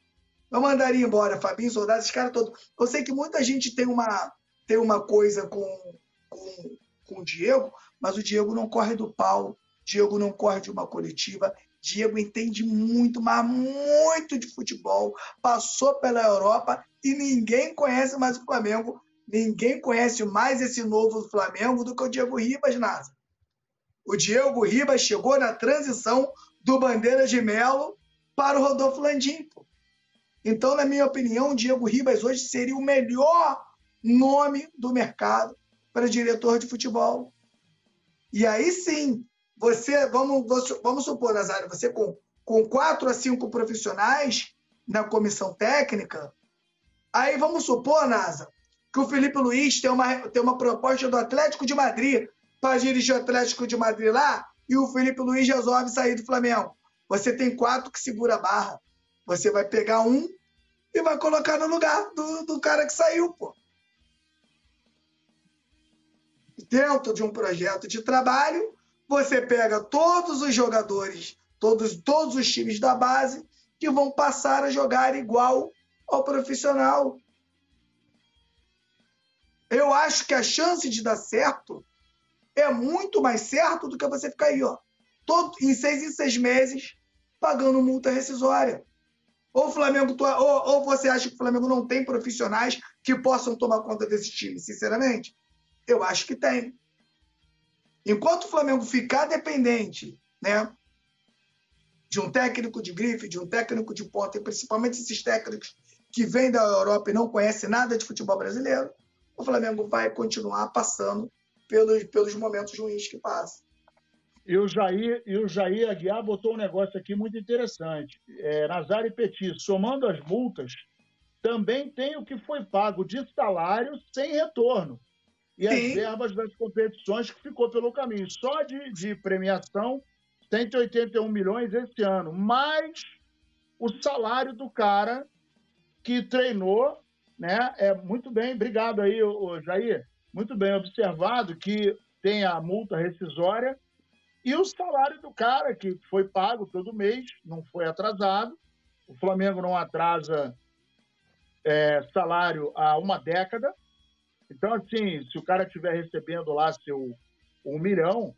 Eu mandaria embora Fabinho, Soldado, esses caras todos. Eu sei que muita gente tem uma, tem uma coisa com, com, com o Diego, mas o Diego não corre do pau. Diego não corre de uma coletiva, Diego entende muito, mas muito de futebol, passou pela Europa e ninguém conhece mais o Flamengo, ninguém conhece mais esse novo Flamengo do que o Diego Ribas, Nasa. O Diego Ribas chegou na transição do Bandeira de Melo para o Rodolfo Landim. Então, na minha opinião, o Diego Ribas hoje seria o melhor nome do mercado para diretor de futebol. E aí sim, você, vamos, vamos supor, Nazário, você com, com quatro a cinco profissionais na comissão técnica, aí vamos supor, Nasa, que o Felipe Luiz tem uma, tem uma proposta do Atlético de Madrid para dirigir o Atlético de Madrid lá e o Felipe Luiz resolve sair do Flamengo. Você tem quatro que segura a barra. Você vai pegar um e vai colocar no lugar do, do cara que saiu, pô. Dentro de um projeto de trabalho, você pega todos os jogadores, todos, todos os times da base, que vão passar a jogar igual ao profissional. Eu acho que a chance de dar certo é muito mais certo do que você ficar aí, ó, todo, em seis em seis meses, pagando multa rescisória. Ou, Flamengo, ou, ou você acha que o Flamengo não tem profissionais que possam tomar conta desse time? Sinceramente, eu acho que tem. Enquanto o Flamengo ficar dependente né, de um técnico de grife, de um técnico de ponta, e principalmente esses técnicos que vêm da Europa e não conhecem nada de futebol brasileiro, o Flamengo vai continuar passando pelos, pelos momentos ruins que passa. E o Jair, e o Jair Aguiar botou um negócio aqui muito interessante. É, Nazário Petit, somando as multas, também tem o que foi pago de salário sem retorno e Sim. as verbas das competições que ficou pelo caminho. Só de, de premiação, 181 milhões esse ano, mais o salário do cara que treinou, né? É muito bem, obrigado aí, o Jair. Muito bem observado que tem a multa rescisória e o salário do cara que foi pago todo mês, não foi atrasado. O Flamengo não atrasa é, salário há uma década, então, assim, se o cara estiver recebendo lá seu um milhão,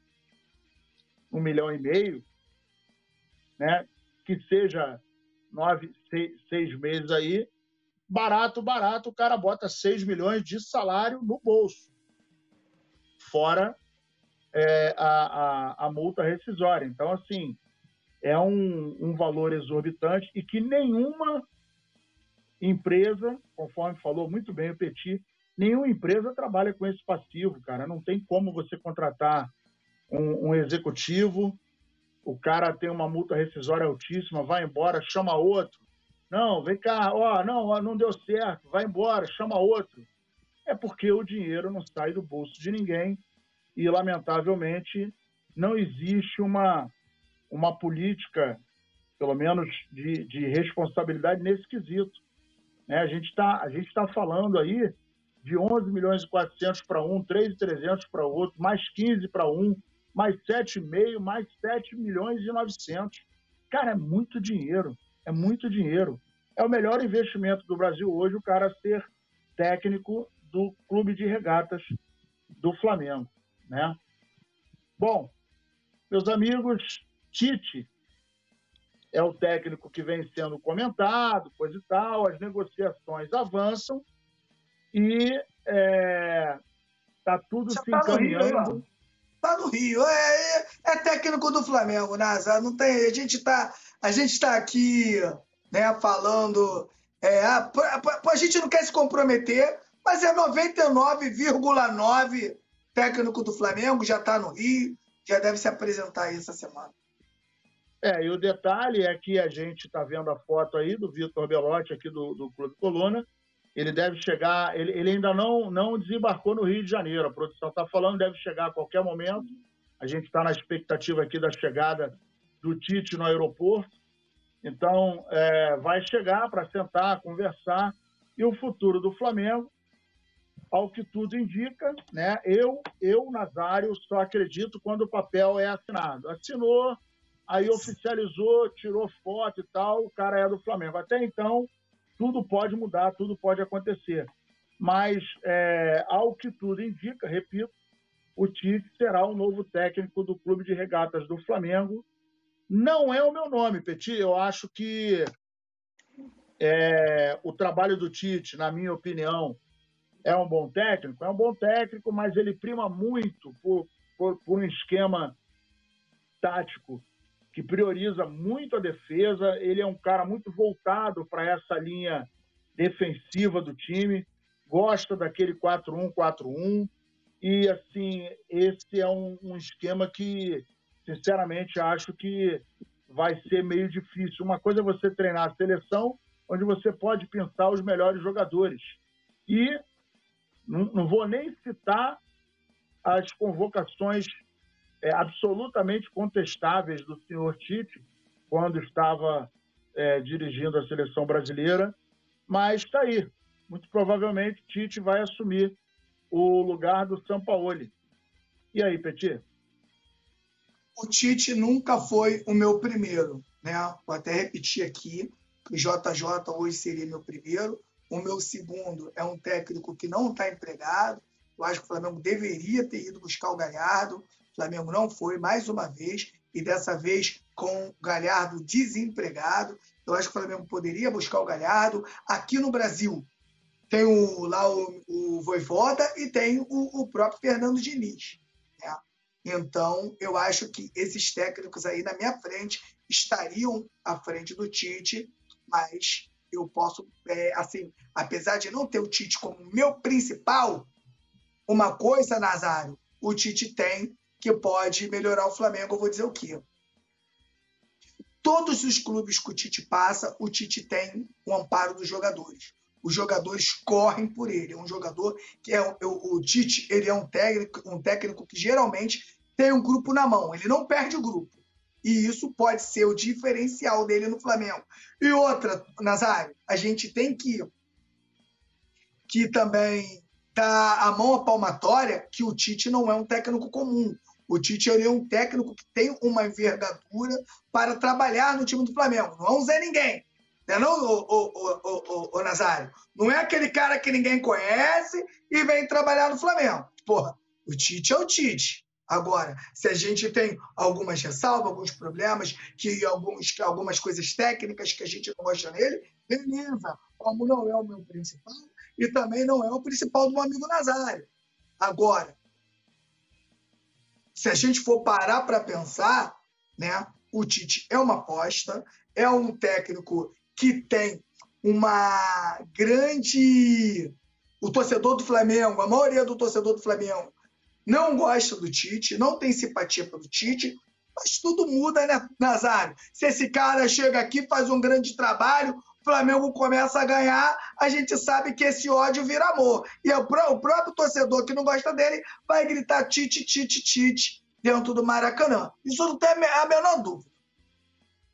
um milhão e meio, né? Que seja nove, seis, seis meses aí, barato, barato, o cara bota seis milhões de salário no bolso. Fora é, a, a, a, multa rescisória. Então, assim, é um, um valor exorbitante e que nenhuma empresa, conforme falou muito bem o Petit, Nenhuma empresa trabalha com esse passivo, cara. Não tem como você contratar um, um executivo, o cara tem uma multa rescisória altíssima, vai embora, chama outro. Não, vem cá, ó, não, não deu certo, vai embora, chama outro. É porque o dinheiro não sai do bolso de ninguém e, lamentavelmente, não existe uma, uma política pelo menos de, de responsabilidade nesse quesito. Né? A gente está tá falando aí de 11 milhões e 400 para um, 3,300 para outro, mais 15 para um, mais 7,5, mais 7 milhões e 900. Cara, é muito dinheiro, é muito dinheiro. É o melhor investimento do Brasil hoje o cara ser técnico do clube de regatas do Flamengo, né? Bom, meus amigos, Tite é o técnico que vem sendo comentado, coisa e tal, as negociações avançam e está é, tá tudo se tá encaminhando. Está no Rio, é, é, é, técnico do Flamengo, Nasa. Não tem, a gente está a gente tá aqui, né, falando, é, a, a, a gente não quer se comprometer, mas é 99,9 técnico do Flamengo, já está no Rio, já deve se apresentar aí essa semana. É, e o detalhe é que a gente está vendo a foto aí do Vitor Belotti aqui do, do Clube Coluna. Ele deve chegar, ele, ele ainda não, não desembarcou no Rio de Janeiro. A produção está falando, deve chegar a qualquer momento. A gente está na expectativa aqui da chegada do Tite no aeroporto. Então, é, vai chegar para sentar, conversar. E o futuro do Flamengo ao que tudo indica, né? Eu, eu, Nazário, só acredito quando o papel é assinado. Assinou, aí oficializou, tirou foto e tal, o cara é do Flamengo. Até então, tudo pode mudar, tudo pode acontecer. Mas, é, ao que tudo indica, repito, o Tite será o novo técnico do Clube de Regatas do Flamengo. Não é o meu nome, Petit. Eu acho que é, o trabalho do Tite, na minha opinião, é um bom técnico? É um bom técnico, mas ele prima muito por, por, por um esquema tático que prioriza muito a defesa. Ele é um cara muito voltado para essa linha defensiva do time, gosta daquele 4-1-4-1. E, assim, esse é um, um, esquema que, sinceramente, acho que vai ser meio difícil. Uma coisa é você treinar a seleção, onde você pode pensar os melhores jogadores. E não, não vou nem citar as convocações é, absolutamente contestáveis do senhor Tite, quando estava é, dirigindo a seleção brasileira, mas está aí. Muito provavelmente Tite vai assumir o lugar do Sampaoli. E aí, Petit? O Tite nunca foi o meu primeiro, né? Vou até repetir aqui, o JJ hoje seria meu primeiro, o meu segundo é um técnico que não está empregado. Eu acho que o Flamengo deveria ter ido buscar o Galhardo. Flamengo não foi, mais uma vez, e dessa vez com o Galhardo desempregado. Eu acho que o Flamengo poderia buscar o Galhardo. Aqui no Brasil, tem o, lá o, o Voivoda e tem o, o próprio Fernando Diniz. Né? Então, eu acho que esses técnicos aí na minha frente estariam à frente do Tite, mas eu posso, é, assim, apesar de não ter o Tite como meu principal, uma coisa, Nazário, o Tite tem que pode melhorar o Flamengo. Eu vou dizer o quê? Todos os clubes que o Tite passa, o Tite tem o amparo dos jogadores. Os jogadores correm por ele. É um jogador que é o, o Tite, ele é um técnico, um técnico que geralmente tem um grupo na mão. Ele não perde o grupo. E isso pode ser o diferencial dele no Flamengo. E outra, Nazário, a gente tem que, que também dar a mão à palmatória que o Tite não é um técnico comum. O Tite é um técnico que tem uma envergadura para trabalhar no time do Flamengo. Não é um Zé Ninguém. Não é não, o, o, Nazário? Não é aquele cara que ninguém conhece e vem trabalhar no Flamengo. Porra, o Tite é o Tite. Agora, se a gente tem algumas ressalvas, alguns problemas, que alguns, algumas coisas técnicas que a gente não gosta nele, beleza. Como não é o meu principal e também não é o principal do meu amigo Nazário. Agora, se a gente for parar para pensar, né, o Tite é uma aposta, é um técnico que tem uma grande. O torcedor do Flamengo, a maioria do torcedor do Flamengo, não gosta do Tite, não tem simpatia pelo Tite, mas tudo muda, né, Nazário? Se esse cara chega aqui, faz um grande trabalho, Flamengo começa a ganhar, a gente sabe que esse ódio vira amor. E o próprio torcedor que não gosta dele vai gritar Tite, Tite, Tite dentro do Maracanã. Isso não tem a menor dúvida.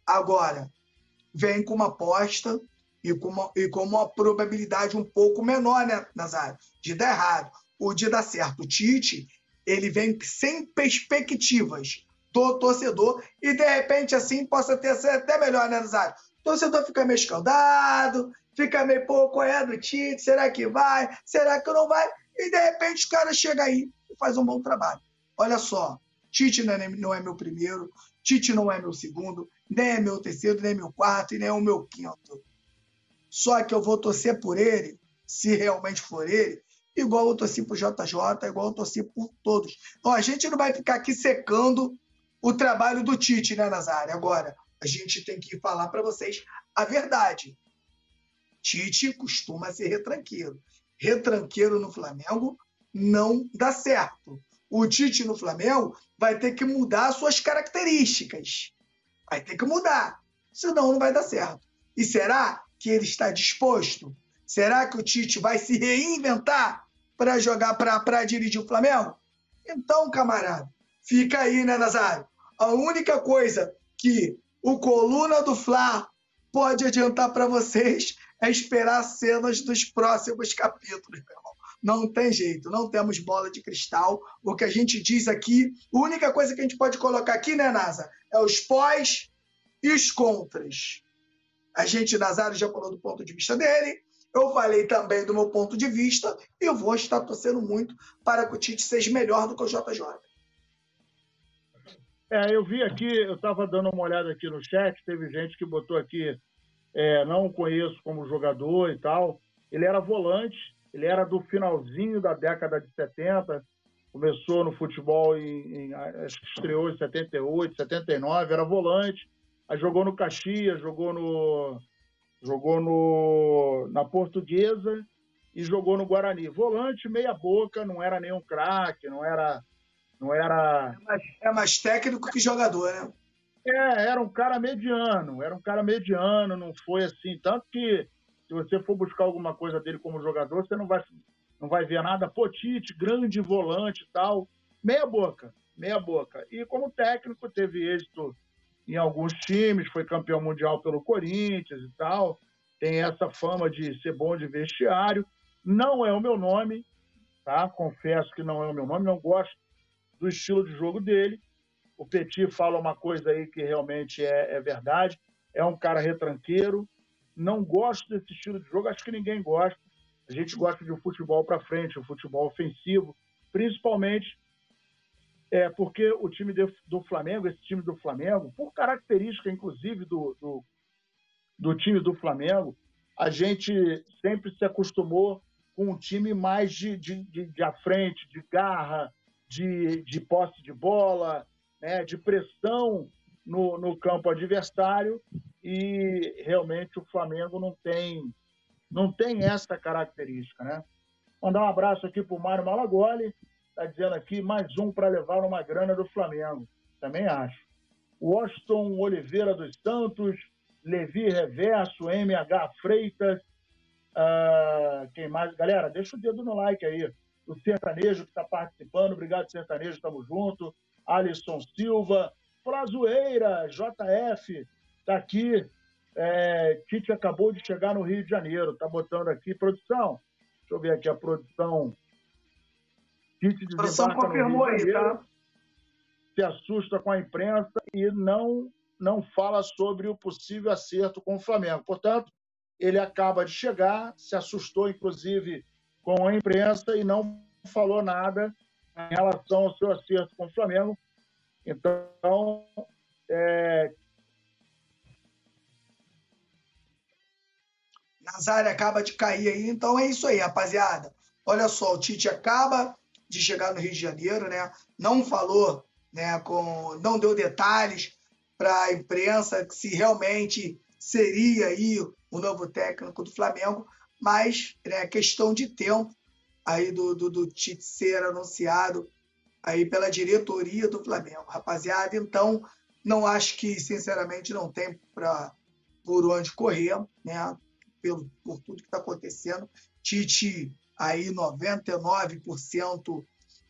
Agora, vem com uma aposta e com uma, e com uma probabilidade um pouco menor, né, Nazário? De dar errado ou de dar certo. O Tite, ele vem sem perspectivas do torcedor e, de repente, assim, possa ter sido até melhor, né, Nazário? Torcedor fica meio escaldado, fica meio, pô, qual é do Tite? Será que vai? Será que não vai? E, de repente, o cara chega aí e faz um bom trabalho. Olha só, Tite não é, não é meu primeiro, Tite não é meu segundo, nem é meu terceiro, nem é meu quarto e nem é o meu quinto. Só que eu vou torcer por ele, se realmente for ele, igual eu torci por JJ, igual eu torci por todos. Então, a gente não vai ficar aqui secando o trabalho do Tite, né, Nazário? Agora, a gente tem que falar para vocês a verdade. Tite costuma ser retranqueiro. Retranqueiro no Flamengo não dá certo. O Tite no Flamengo vai ter que mudar suas características. Vai ter que mudar. Senão não vai dar certo. E será que ele está disposto? Será que o Tite vai se reinventar para jogar para dirigir o Flamengo? Então, camarada, fica aí, né, Nazário? A única coisa que o Coluna do Fla pode adiantar para vocês é esperar cenas dos próximos capítulos, meu irmão. Não tem jeito, não temos bola de cristal. O que a gente diz aqui, a única coisa que a gente pode colocar aqui, né, NASA, é os pós e os contras. A gente, Nazário, já falou do ponto de vista dele, eu falei também do meu ponto de vista e eu vou estar torcendo muito para que o Tite seja melhor do que o JJ. É, eu vi aqui, eu estava dando uma olhada aqui no chat, teve gente que botou aqui, é, não conheço como jogador e tal. Ele era volante, ele era do finalzinho da década de 70, começou no futebol em, em acho que estreou em 78, 79, era volante, aí jogou no Caxias, jogou no jogou no na Portuguesa e jogou no Guarani. Volante meia boca, não era nenhum craque, não era não era é mais, é mais técnico que jogador, né? É, era um cara mediano, era um cara mediano, não foi assim, tanto que se você for buscar alguma coisa dele como jogador, você não vai, não vai ver nada. Potite, grande volante e tal. Meia boca, meia boca. E como técnico, teve êxito em alguns times, foi campeão mundial pelo Corinthians e tal. Tem essa fama de ser bom de vestiário. Não é o meu nome, tá? Confesso que não é o meu nome, não gosto do estilo de jogo dele. O Petit fala uma coisa aí que realmente é, é verdade. É um cara retranqueiro, não gosto desse estilo de jogo, acho que ninguém gosta. A gente gosta de um futebol para frente, um futebol ofensivo, principalmente é, porque o time de, do Flamengo, esse time do Flamengo, por característica, inclusive, do, do, do time do Flamengo, a gente sempre se acostumou com um time mais de, de, de, de à frente, de garra, de, de posse de bola, né, de pressão no, no campo adversário e realmente o Flamengo não tem não tem essa característica, né? Mandar um abraço aqui para o Mário Malagoli, está dizendo aqui mais um para levar uma grana do Flamengo. Também acho. Washington Oliveira dos Santos, Levi Reverso, MH Freitas, uh, quem mais? Galera, deixa o dedo no like aí. O Sertanejo que está participando, obrigado Sertanejo, estamos junto. Alisson Silva, Flazoeira, JF, Está aqui, é, Tite acabou de chegar no Rio de Janeiro, está botando aqui, produção, deixa eu ver aqui a produção. Tite a produção confirmou aí, tá? Se assusta com a imprensa e não, não fala sobre o possível acerto com o Flamengo. Portanto, ele acaba de chegar, se assustou, inclusive, com a imprensa e não falou nada em relação ao seu acerto com o Flamengo. Então, é, Nazário acaba de cair aí. Então é isso aí, rapaziada. Olha só, o Tite acaba de chegar no Rio de Janeiro, né? Não falou, né? Com, não deu detalhes para a imprensa se realmente seria aí o novo técnico do Flamengo, mas é questão de tempo aí do, do, do Tite ser anunciado aí pela diretoria do Flamengo, rapaziada. Então, não acho que, sinceramente, não tem para por onde correr, né? pelo, por tudo que está acontecendo. Tite aí 99%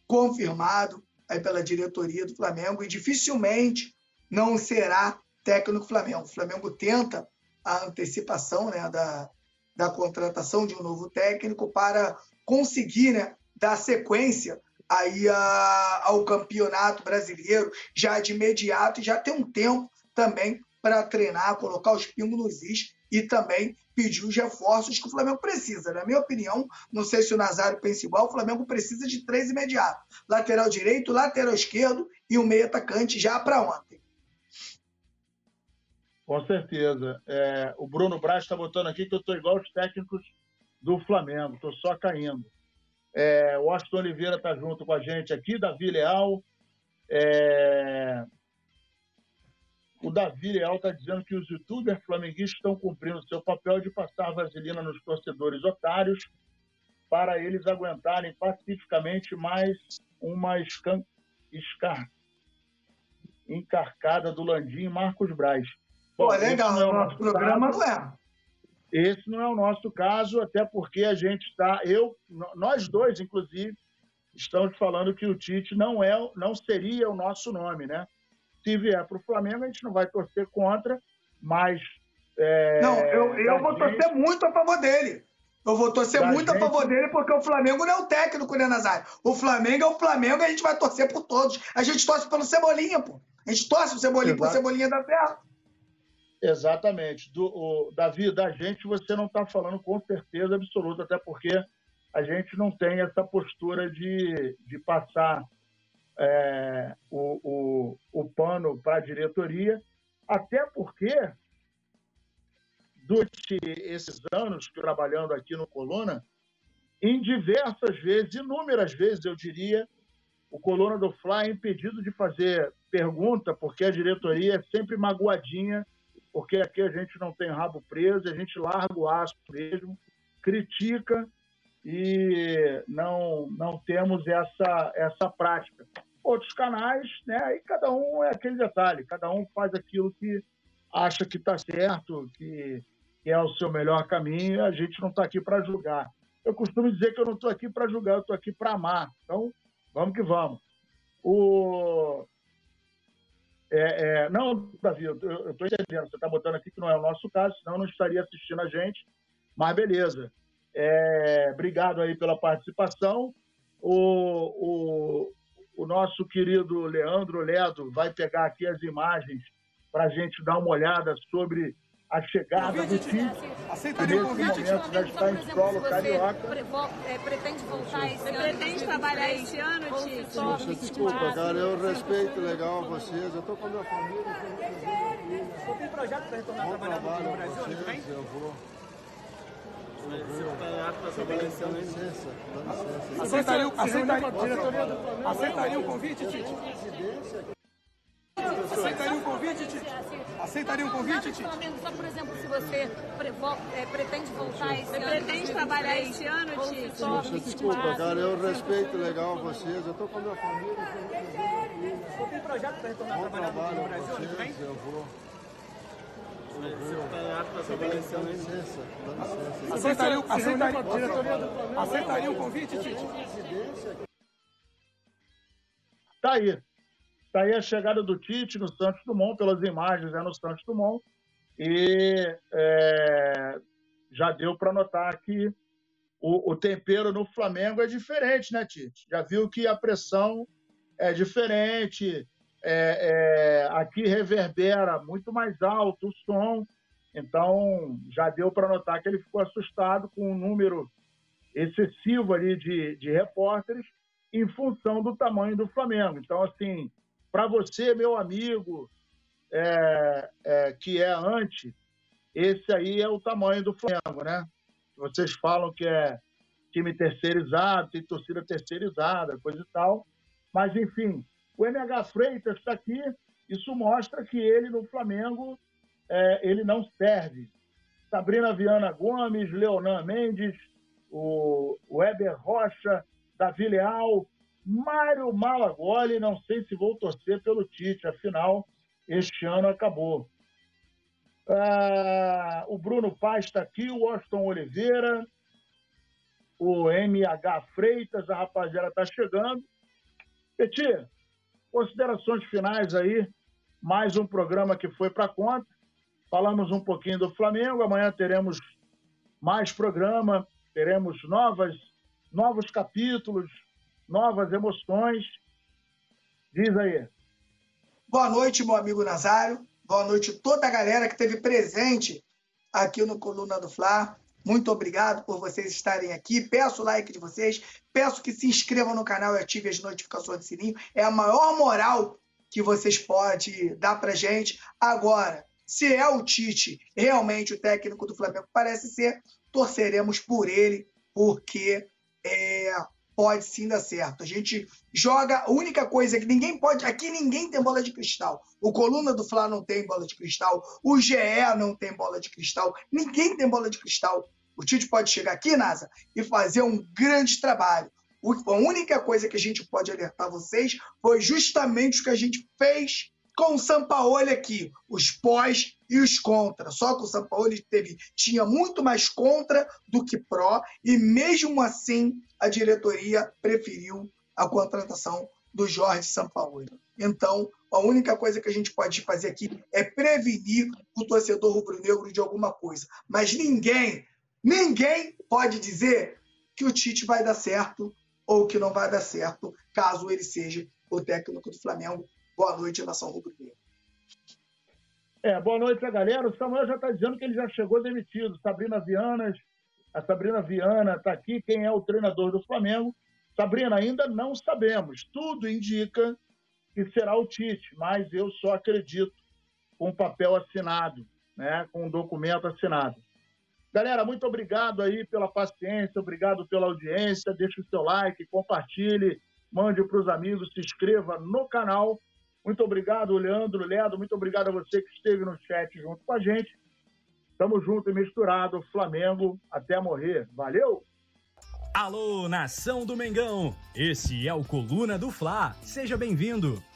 confirmado aí pela diretoria do Flamengo e dificilmente não será técnico Flamengo. O Flamengo tenta a antecipação né, da, da contratação de um novo técnico para conseguir né, dar sequência aí a, ao campeonato brasileiro já de imediato e já ter um tempo também para treinar, colocar os pingos nos is e também pedir os reforços que o Flamengo precisa. Na minha opinião, não sei se o Nazário pensa igual, o Flamengo precisa de três imediatos: lateral direito, lateral esquerdo e um meio atacante já para ontem. Com certeza. É, o Bruno Braz está botando aqui que eu estou igual os técnicos do Flamengo, estou só caindo. É, o Austin Oliveira está junto com a gente aqui, Davi Leal. É... O Davi Leal está dizendo que os youtubers flamenguistas estão cumprindo seu papel de passar vaselina nos torcedores otários para eles aguentarem pacificamente mais uma escan... escar... encarcada do Landim Marcos Braz. Bom, Pô, legal, o nosso programa não é. Esse não é o nosso caso, até porque a gente está, eu, nós dois, inclusive, estamos falando que o Tite não é, não seria o nosso nome, né? Se vier para o Flamengo, a gente não vai torcer contra, mas é, não, eu, eu vou gente, torcer muito a favor dele. Eu vou torcer muito gente... a favor dele, porque o Flamengo não é o técnico, né, Nazário? O Flamengo é o Flamengo e a gente vai torcer por todos. A gente torce pelo Cebolinha, pô. A gente torce o Cebolinha Exato. por Cebolinha da Terra. Exatamente. Do, o, Davi, da gente você não está falando com certeza absoluta, até porque a gente não tem essa postura de, de passar é, o, o, o pano para a diretoria, até porque, durante esses anos trabalhando aqui no Coluna, em diversas vezes, inúmeras vezes, eu diria, o Coluna do Fla é impedido de fazer pergunta, porque a diretoria é sempre magoadinha porque aqui a gente não tem rabo preso, a gente larga o aço mesmo, critica e não, não temos essa, essa prática. Outros canais, né, aí cada um é aquele detalhe, cada um faz aquilo que acha que está certo, que, que é o seu melhor caminho, a gente não está aqui para julgar. Eu costumo dizer que eu não estou aqui para julgar, eu estou aqui para amar. Então, vamos que vamos. O, é, é, não, Davi, eu estou entendendo. Você está botando aqui que não é o nosso caso, senão não estaria assistindo a gente. Mas beleza. É, obrigado aí pela participação. O, o, o nosso querido Leandro Ledo vai pegar aqui as imagens para a gente dar uma olhada sobre a chegada do time. Aceitaria o convite? momento já está em solo carioca. É, pretende voltar esse ano? pretende trabalhar esse ano, Tite? Poxa, desculpa, cara, eu respeito legal vocês, eu estou com a minha família. Você tem projeto para retornar a trabalhar no Brasil ano que vem? Eu vou. Aceitaria, aceitaria, aceitaria o convite, Tite? Aceitaria um convite, Tite? Aceitaria um convite, Tite? Só, por exemplo, se você é, pretende voltar esse você ano. pretende trabalhar esse ano, Tite? Desculpa, cara, eu respeito legal vocês. Eu tô com a minha família. Você tem projeto para retornar a trabalhar no Brasil ano que vem? Eu vou. Aceitaria, aceitaria, aceitaria um convite, Tite? Tá aí. Está aí a chegada do Tite no Santos Dumont, pelas imagens é no Santos Dumont, e é, já deu para notar que o, o, tempero no Flamengo é diferente, né, Tite? Já viu que a pressão é diferente, é, é, aqui reverbera muito mais alto o som, então já deu para notar que ele ficou assustado com o um número excessivo ali de, de repórteres em função do tamanho do Flamengo. Então, assim, para você, meu amigo, é, é, que é anti, esse aí é o tamanho do Flamengo, né? Vocês falam que é time terceirizado, tem torcida terceirizada, coisa e tal. Mas, enfim, o MH Freitas está aqui. Isso mostra que ele no Flamengo é, ele não serve. Sabrina Viana Gomes, Leonan Mendes, o Weber Rocha, Davi Leal, Mário Malagoli, não sei se vou torcer pelo Tite, afinal, este ano acabou. Ah, o Bruno Paz está aqui, o Washington Oliveira, o MH Freitas, a rapaziada está chegando. Peti, considerações finais aí, mais um programa que foi para conta. Falamos um pouquinho do Flamengo. Amanhã teremos mais programa, teremos novas, novos capítulos, novas emoções. Diz aí. Boa noite, meu amigo Nazário. Boa noite toda a galera que esteve presente aqui no Coluna do Fla. Muito obrigado por vocês estarem aqui. Peço o like de vocês. Peço que se inscrevam no canal e ativem as notificações do sininho. É a maior moral que vocês podem dar pra gente. Agora, se é o Tite realmente o técnico do Flamengo, parece ser, torceremos por ele, porque é, pode sim dar certo. A gente joga. A única coisa que ninguém pode. Aqui ninguém tem bola de cristal. O Coluna do Fla não tem bola de cristal. O GE não tem bola de cristal. Ninguém tem bola de cristal. O Tite pode chegar aqui, NASA, e fazer um grande trabalho. A única coisa que a gente pode alertar vocês foi justamente o que a gente fez com o Sampaoli aqui, os pós e os contra. Só que o Sampaoli teve, tinha muito mais contra do que pró, e mesmo assim a diretoria preferiu a contratação do Jorge Sampaoli. Então, a única coisa que a gente pode fazer aqui é prevenir o torcedor rubro-negro de alguma coisa. Mas ninguém, ninguém pode dizer que o Tite vai dar certo ou que não vai dar certo, caso ele seja o técnico do Flamengo Boa noite, nação rubro-negra. É, boa noite galera. O Samuel já está dizendo que ele já chegou demitido. Sabrina Vianas, a Sabrina Viana está aqui. Quem é o treinador do Flamengo? Sabrina, ainda não sabemos. Tudo indica que será o Tite, mas eu só acredito com papel assinado, né? com um documento assinado. Galera, muito obrigado aí pela paciência, obrigado pela audiência. Deixe o seu like, compartilhe, mande para os amigos, se inscreva no canal muito obrigado, Leandro, Leandro, muito obrigado a você que esteve no chat junto com a gente. Tamo junto e misturado, Flamengo até morrer. Valeu! Alô, nação do Mengão! Esse é o Coluna do Fla. Seja bem-vindo!